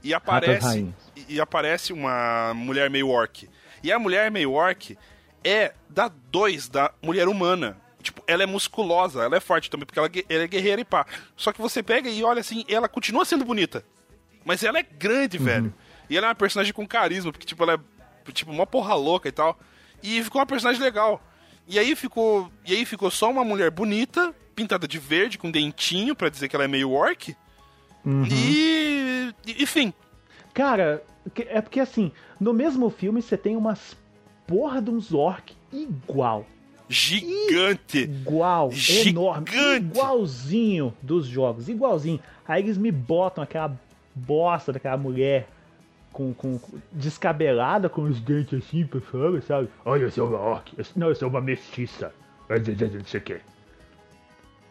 E aparece, e, e aparece uma mulher meio orc. E a mulher meio orc é da 2 da mulher humana. Tipo, ela é musculosa, ela é forte também, porque ela, é ela é guerreira e pá. Só que você pega e olha assim, ela continua sendo bonita. Mas ela é grande, Uhum. velho. E ela é uma personagem com carisma, porque, tipo, ela é, tipo, uma porra louca e tal. E ficou uma personagem legal. E aí ficou, e aí ficou só uma mulher bonita, pintada de verde, com dentinho, pra dizer que ela é meio orc. Uhum. E, enfim, Cara, é porque assim, no mesmo filme você tem umas porra de uns orc igual. gigante. Igual, Gigante. enorme, igualzinho dos jogos, igualzinho. Aí eles me botam aquela bosta daquela mulher com, com, com- descabelada, com os dentes assim pra fora, sabe? Olha, eu sou uma orc. Eu- Não, eu sou uma mestiça. Não sei o que.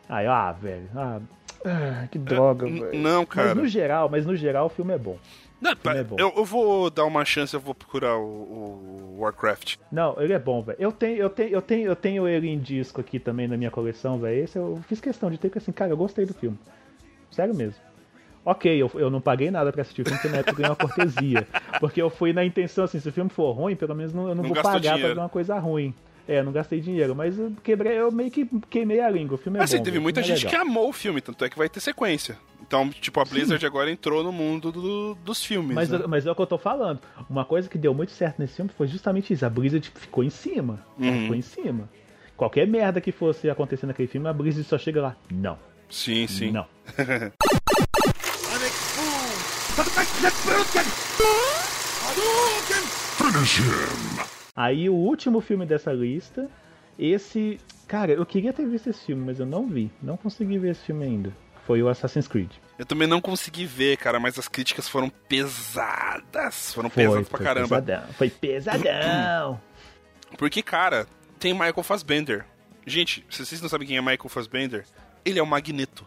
Aí, ah, velho. Ah, ah, que droga, n- velho. não, cara. Mas no geral, mas no geral o filme é bom. Não, é bom. eu, eu vou dar uma chance, eu vou procurar o, o Warcraft. Não, ele é bom, velho. Eu tenho, eu tenho, eu tenho, eu tenho ele em disco aqui também na minha coleção, velho. Esse eu fiz questão de ter, porque assim, cara, eu gostei do filme. Sério mesmo. Ok, eu, eu não paguei nada pra assistir o filme, porque na época eu ganhei uma cortesia. Porque eu fui na intenção, assim, se o filme for ruim, pelo menos não- eu não, Não vou pagar pra dinheiro. ver uma coisa ruim. É, não gastei dinheiro, mas eu quebrei, eu meio que queimei a língua. O filme é Mas assim, bom. teve muita é gente que legal. amou o filme, tanto é que vai ter sequência. Então, tipo, a Blizzard agora entrou no mundo do- dos filmes. Mas, né? mas é o que eu tô falando. Uma coisa que deu muito certo nesse filme foi justamente isso. A Blizzard ficou em cima. Uhum. ficou em cima. Qualquer merda que fosse acontecer naquele filme, a Blizzard só chega lá. Não. Sim, sim. Não. Finish him. Aí o último filme dessa lista, esse. Cara, eu queria ter visto esse filme, mas eu não vi. Não consegui ver esse filme ainda. Foi o Assassin's Creed. Eu também não consegui ver, cara, mas as críticas foram pesadas. Foram Foi, pesadas pra foi caramba. pesadão. Foi pesadão. Porque, cara, tem Michael Fassbender. Gente, se vocês não sabem quem é Michael Fassbender, ele é o Magneto.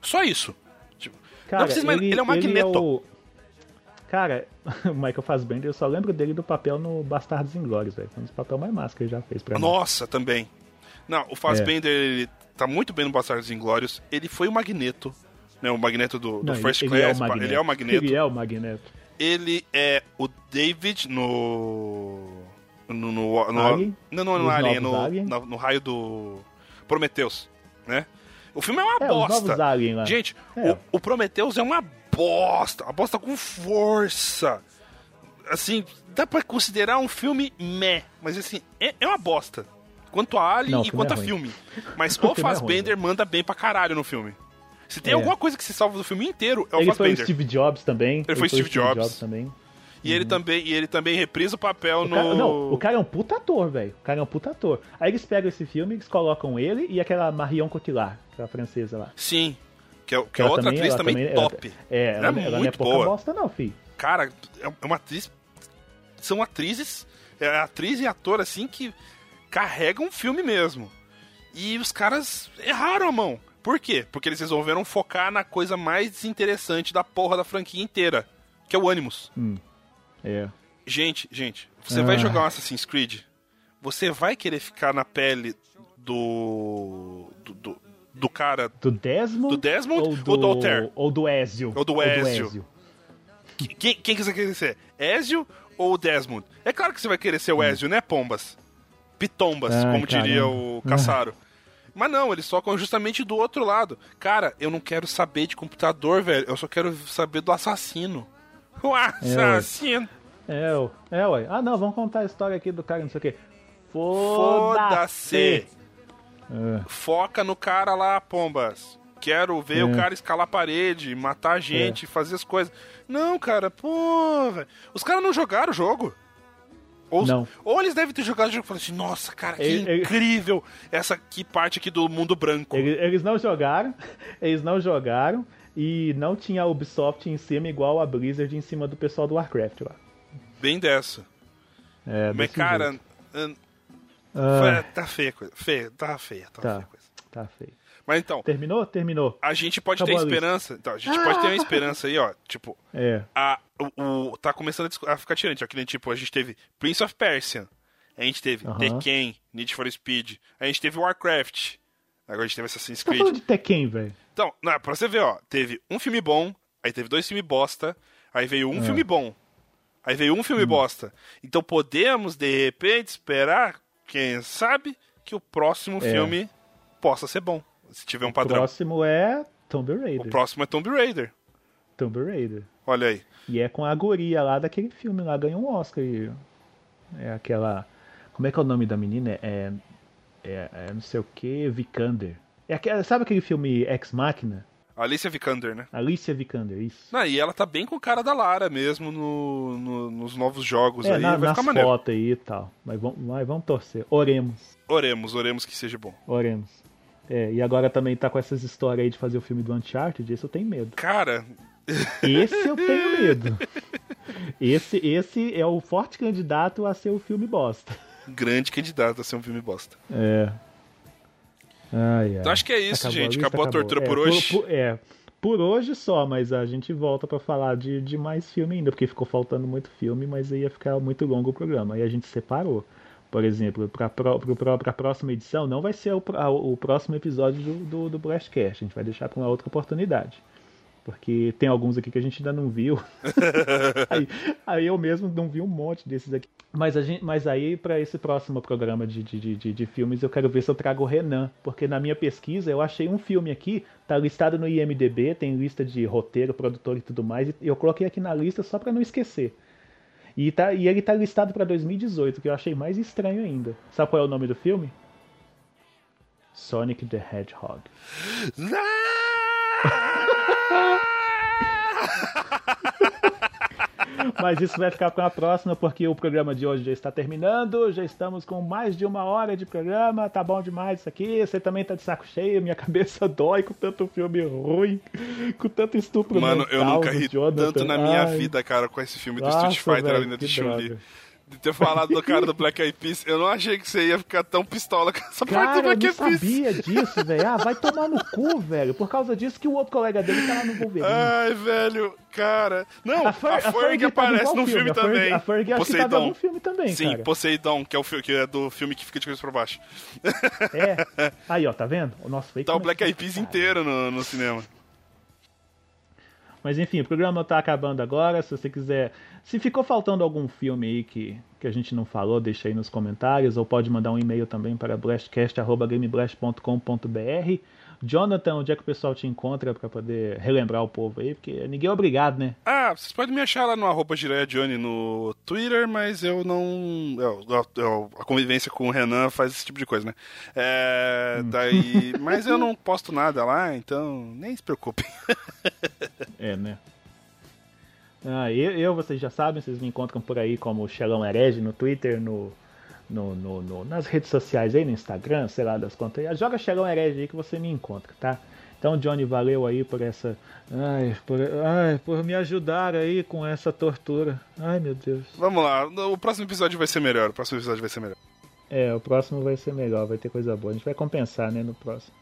Só isso. Tipo, Cara, não precisa ele, ele é o Magneto. o- Cara, o Michael Fassbender, eu só lembro dele do papel no Bastardos Inglórios, velho. Foi um dos papéis mais massa que ele já fez pra mim. Nossa, também. Não, o Fassbender, ele tá muito bem no Bastardos Inglórios. Ele foi o Magneto, né? O Magneto do, do Não, ele- First ele é Class. Magneto. ele é o Magneto. Ele é o Magneto. Ele é o David no. No. no, no Alien? Não, não, no Alien, é no, Alien? no, no raio do. Prometheus, né? O filme é uma É, os bosta. Gente, É. o, o Prometheus é uma bosta. Uma bosta com força. Assim, dá pra considerar um filme meh. Mas assim, é, é uma bosta. Quanto a Alien Não, e filme quanto é a ruim. filme. Mas O o filme é ruim, Fassbender manda bem pra caralho no filme. Se tem É. alguma coisa que se salva do filme inteiro, é o ele foi o Fassbender. Steve Jobs também. Ele foi Steve Jobs. também. E ele também, e ele também reprisa o papel O no. cara, não, o cara é um puta ator, velho. O cara é um puta ator. Aí eles pegam esse filme, eles colocam ele e aquela Marion Cotillard, aquela francesa lá. Sim. Que é, que é Ela outra também- atriz ela também, também- ela- top. É, ela, Ela é ela não é muito pouca boa. bosta não, fi. Cara, é uma atriz. São atrizes. É atriz e ator assim que carregam um filme mesmo. E os caras erraram a mão. Por quê? Porque eles resolveram focar na coisa mais desinteressante da porra da franquia inteira, que é o Animus. É. Gente, gente, você Ah. vai jogar um Assassin's Creed, você vai querer ficar na pele do. do, do, do cara. Do Desmond? Do Desmond ou do, ou do Altair? Ou do Ezio? Ou do Ezio. Quem, quem que você quer ser? Ezio ou Desmond? É claro que você vai querer ser o Ezio, né, Pombas? Pitombas, Ai, como diria caramba. o Caçaro. Mas não, eles tocam justamente do outro lado. Cara, eu não quero saber de computador, velho. Eu só quero saber do assassino. O assassino. É, ué. é, ué. Ah, não, vamos contar a história aqui do cara, não sei o quê. Foda-se! Foda-se. Foca no cara lá, Pombas. Quero ver É. o cara escalar a parede, matar a gente, fazer as coisas. Não, cara, pô, velho. Os caras não jogaram o jogo. Ou, Não. ou eles devem ter jogado o jogo e falaram assim, nossa, cara, que Ele- ele- incrível essa aqui parte aqui do mundo branco. Eles, eles não jogaram, eles não jogaram e não tinha a Ubisoft em cima igual a Blizzard em cima do pessoal do Warcraft lá. Bem dessa. É, Mas, cara, jeito. Ah, Ah, tá feia a coisa. Feia, tá feia, tá, feia tá, a coisa. tá feio. Mas então, Terminou? Terminou. a gente pode Acabou ter a esperança. Então, a gente pode ter uma esperança aí, ó. Tipo, É. a, o, o- tá começando a, ficar tirante. Nem, tipo, a gente teve Prince of Persia. A gente teve Aham. Tekken, Need for Speed. A gente teve Warcraft. Agora a gente teve Assassin's Tá falando Creed. de Tekken, velho. Então, não, pra você ver, ó. Teve um filme bom, aí teve dois filmes bosta, aí veio um É. filme bom. Aí veio um Hum. filme bosta. Então podemos, de repente, esperar, quem sabe, que o próximo É. filme possa ser bom. Se tiver um O padrão. próximo é Tomb O Raider. próximo é Tomb Raider. Tomb Raider. Olha aí. E é com a guria lá daquele filme lá, ganhou um Oscar. E é aquela. Como é que é o nome da menina? É. É, é não sei o que, Vikander. É aquela, sabe aquele filme Ex Machina? Alicia Vikander, né? Alicia Vikander, isso. Não, e ela tá bem com o cara da Lara mesmo no, no- nos novos jogos É, aí. na, vai nas ficar fotos aí e tal. Mas vamos, mas vamos torcer. Oremos, Oremos, oremos que seja bom. oremos. É, e agora também tá com essas histórias aí de fazer o filme do Uncharted, esse eu tenho medo. Cara, Esse eu tenho medo. Esse, esse é o forte candidato a ser o filme bosta. grande candidato a ser um filme bosta. É. Ai, ai. Então acho que é isso, gente. lista, Acabou a tortura É, por hoje. Por, é, por hoje só, mas a gente volta pra falar de, de mais filme ainda, porque ficou faltando muito filme, mas aí ia ficar muito longo o programa. Aí a gente separou. Por exemplo, para a próxima edição, não vai ser o, a- o próximo episódio do, do, do Blastcast. A gente vai deixar para uma outra oportunidade. Porque tem alguns aqui que a gente ainda não viu. aí, aí eu mesmo não vi um monte desses aqui. Mas, a gente, mas aí, para esse próximo programa de, de, de, de- filmes, eu quero ver se eu trago o Renan. Porque na minha pesquisa eu achei um filme aqui, tá listado no IMDB, tem lista de roteiro, produtor e tudo mais. E eu coloquei aqui na lista só para não esquecer. E, tá, e ele tá listado para 2018, que eu achei mais estranho ainda. Sabe qual é o nome do filme? Sonic the Hedgehog. Mas isso vai ficar para a próxima, porque o programa de hoje já está terminando. Já estamos com mais de uma hora de programa. Tá bom demais isso aqui. Você também tá de saco cheio. Minha cabeça dói com tanto filme ruim, com tanto estupro Mano, eu nunca do ri tanto na minha Ai. vida, cara, com esse filme do Nossa, Street Fighter velho, ainda de Chun-Li. De ter falado do cara do Black Eyed Peas, eu não achei que você ia ficar tão pistola com essa parte do Cara, eu Black não Eyed Peas. sabia disso, velho. Ah, vai tomar no cu, velho. Por causa disso que o outro colega dele tá lá no Wolverine. Ai, velho, cara. Não, A a, Fer- a Ferg em aparece qual no filme? filme A Ferg- também. a Ferg acho que em algum filme também, Sim, cara. Poseidon, que é, o que é do filme que fica de cabeça pra baixo. É. Aí, ó, tá vendo? O nosso fake Tá o não é Black Eyed Peas inteiro no, no cinema. Mas enfim, o programa tá acabando agora. Se você quiser. Se ficou faltando algum filme aí que, que a gente não falou, deixa aí nos comentários. Ou pode mandar um e-mail também para blastcast.gameblast.com.br. Jonathan, onde é que o pessoal te encontra pra poder relembrar o povo aí? Porque ninguém é obrigado, né? Ah, vocês podem me achar lá no arroba no Twitter, mas eu não. Eu, eu- a convivência com o Renan faz esse tipo de coisa, né? É, daí, mas eu não posto nada lá, então nem se preocupem. É, né? Ah, eu, eu, vocês já sabem, vocês me encontram por aí como Xelão Herege no Twitter, no, no, no- no- nas redes sociais aí, no Instagram, sei lá das contas aí. Joga Xelão Herege aí que você me encontra, tá? Então, Johnny, valeu aí por essa. Ai por, ai, por me ajudar aí com essa tortura. Ai, meu Deus. Vamos lá, o próximo episódio vai ser melhor. O próximo episódio vai ser melhor. É, o próximo vai ser melhor, vai ter coisa boa. A gente vai compensar, né, no próximo.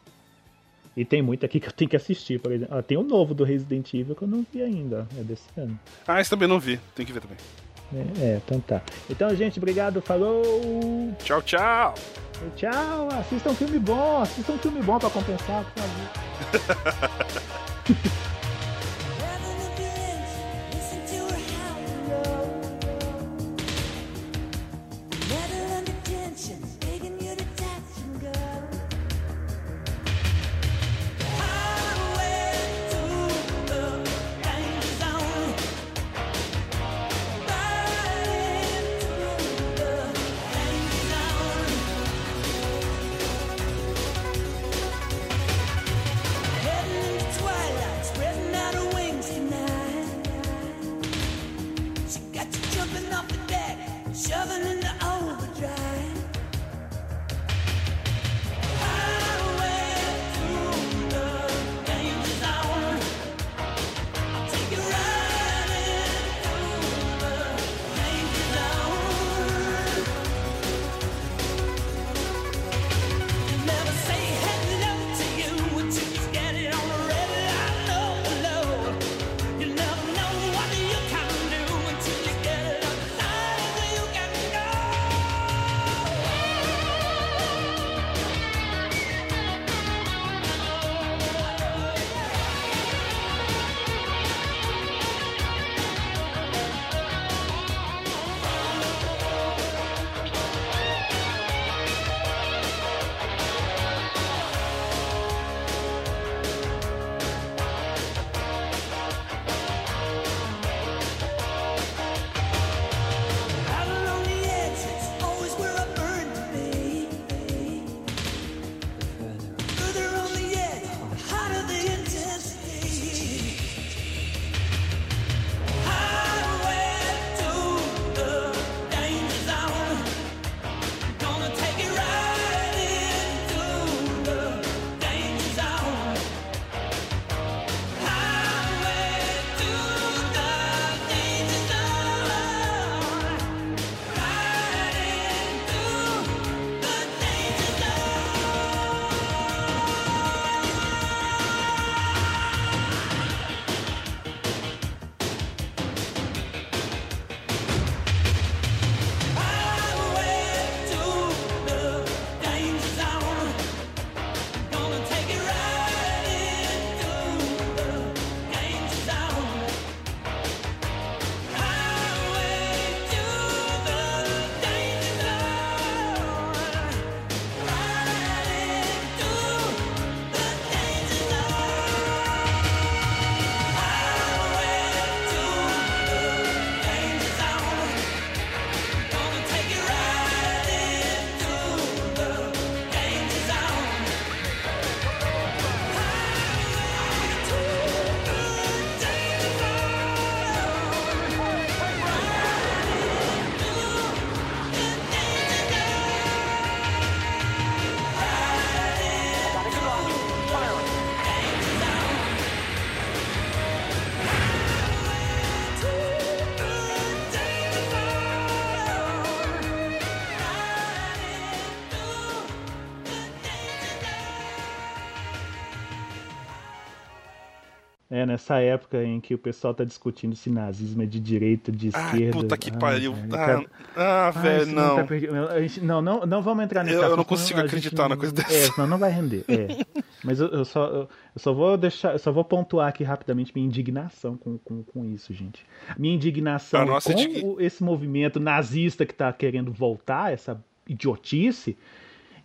E tem muito aqui que eu tenho que assistir, por exemplo. Ah, tem o novo do Resident Evil que eu não vi ainda, é desse ano. Ah, esse também não vi, tem que ver também. É, é, então tá. Então, gente, obrigado, falou! Tchau, tchau! Tchau! Assistam um filme bom, assistam um filme bom pra compensar, por favor. nessa época em que o pessoal tá discutindo se nazismo é de direita, de Ai, esquerda. puta que pariu. Ah, ah, Ai, velho, não. tá não, não, não vamos entrar nesse Eu- eu não consigo acreditar não- na coisa É, dessa. senão não vai render. É. Mas eu, eu só, eu, só vou deixar, eu só vou pontuar aqui rapidamente minha indignação com, com, com isso, gente. Minha indignação com esse movimento nazista que tá querendo voltar, essa idiotice,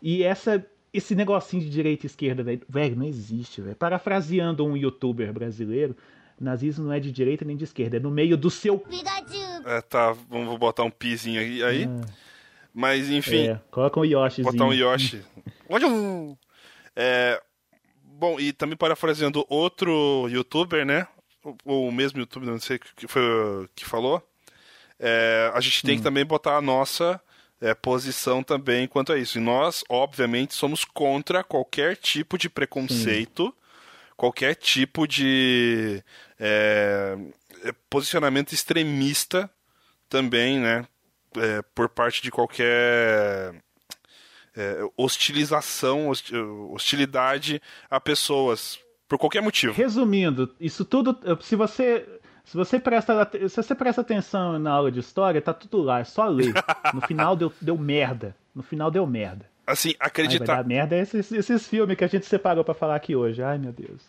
e essa esse negocinho de direita e esquerda, velho, velho, não existe, velho. Parafraseando um youtuber brasileiro, nazismo não é de direita nem de esquerda, é no meio do seu. É, tá, vamos botar um pizinho aí. aí. Mas, enfim. É, coloca um Yoshi. Botar um Yoshi. É, bom, e também parafraseando outro youtuber, né? Ou o mesmo youtuber, não sei que foi que falou. É, a gente tem que também botar a nossa é, posição também quanto a isso. E nós, obviamente, somos contra qualquer tipo de preconceito, qualquer tipo de é, é, posicionamento extremista também, né? É, por parte de qualquer é, hostilização, hosti- hostilidade a pessoas, por qualquer motivo. Resumindo, isso tudo, se você se você presta se você presta atenção na aula de história, tá tudo lá, é só ler. No final deu, deu merda. No final deu merda. Assim, Ai, vai acreditar. dar merda é esses, esses filmes que a gente separou pra falar aqui hoje. Ai, meu Deus.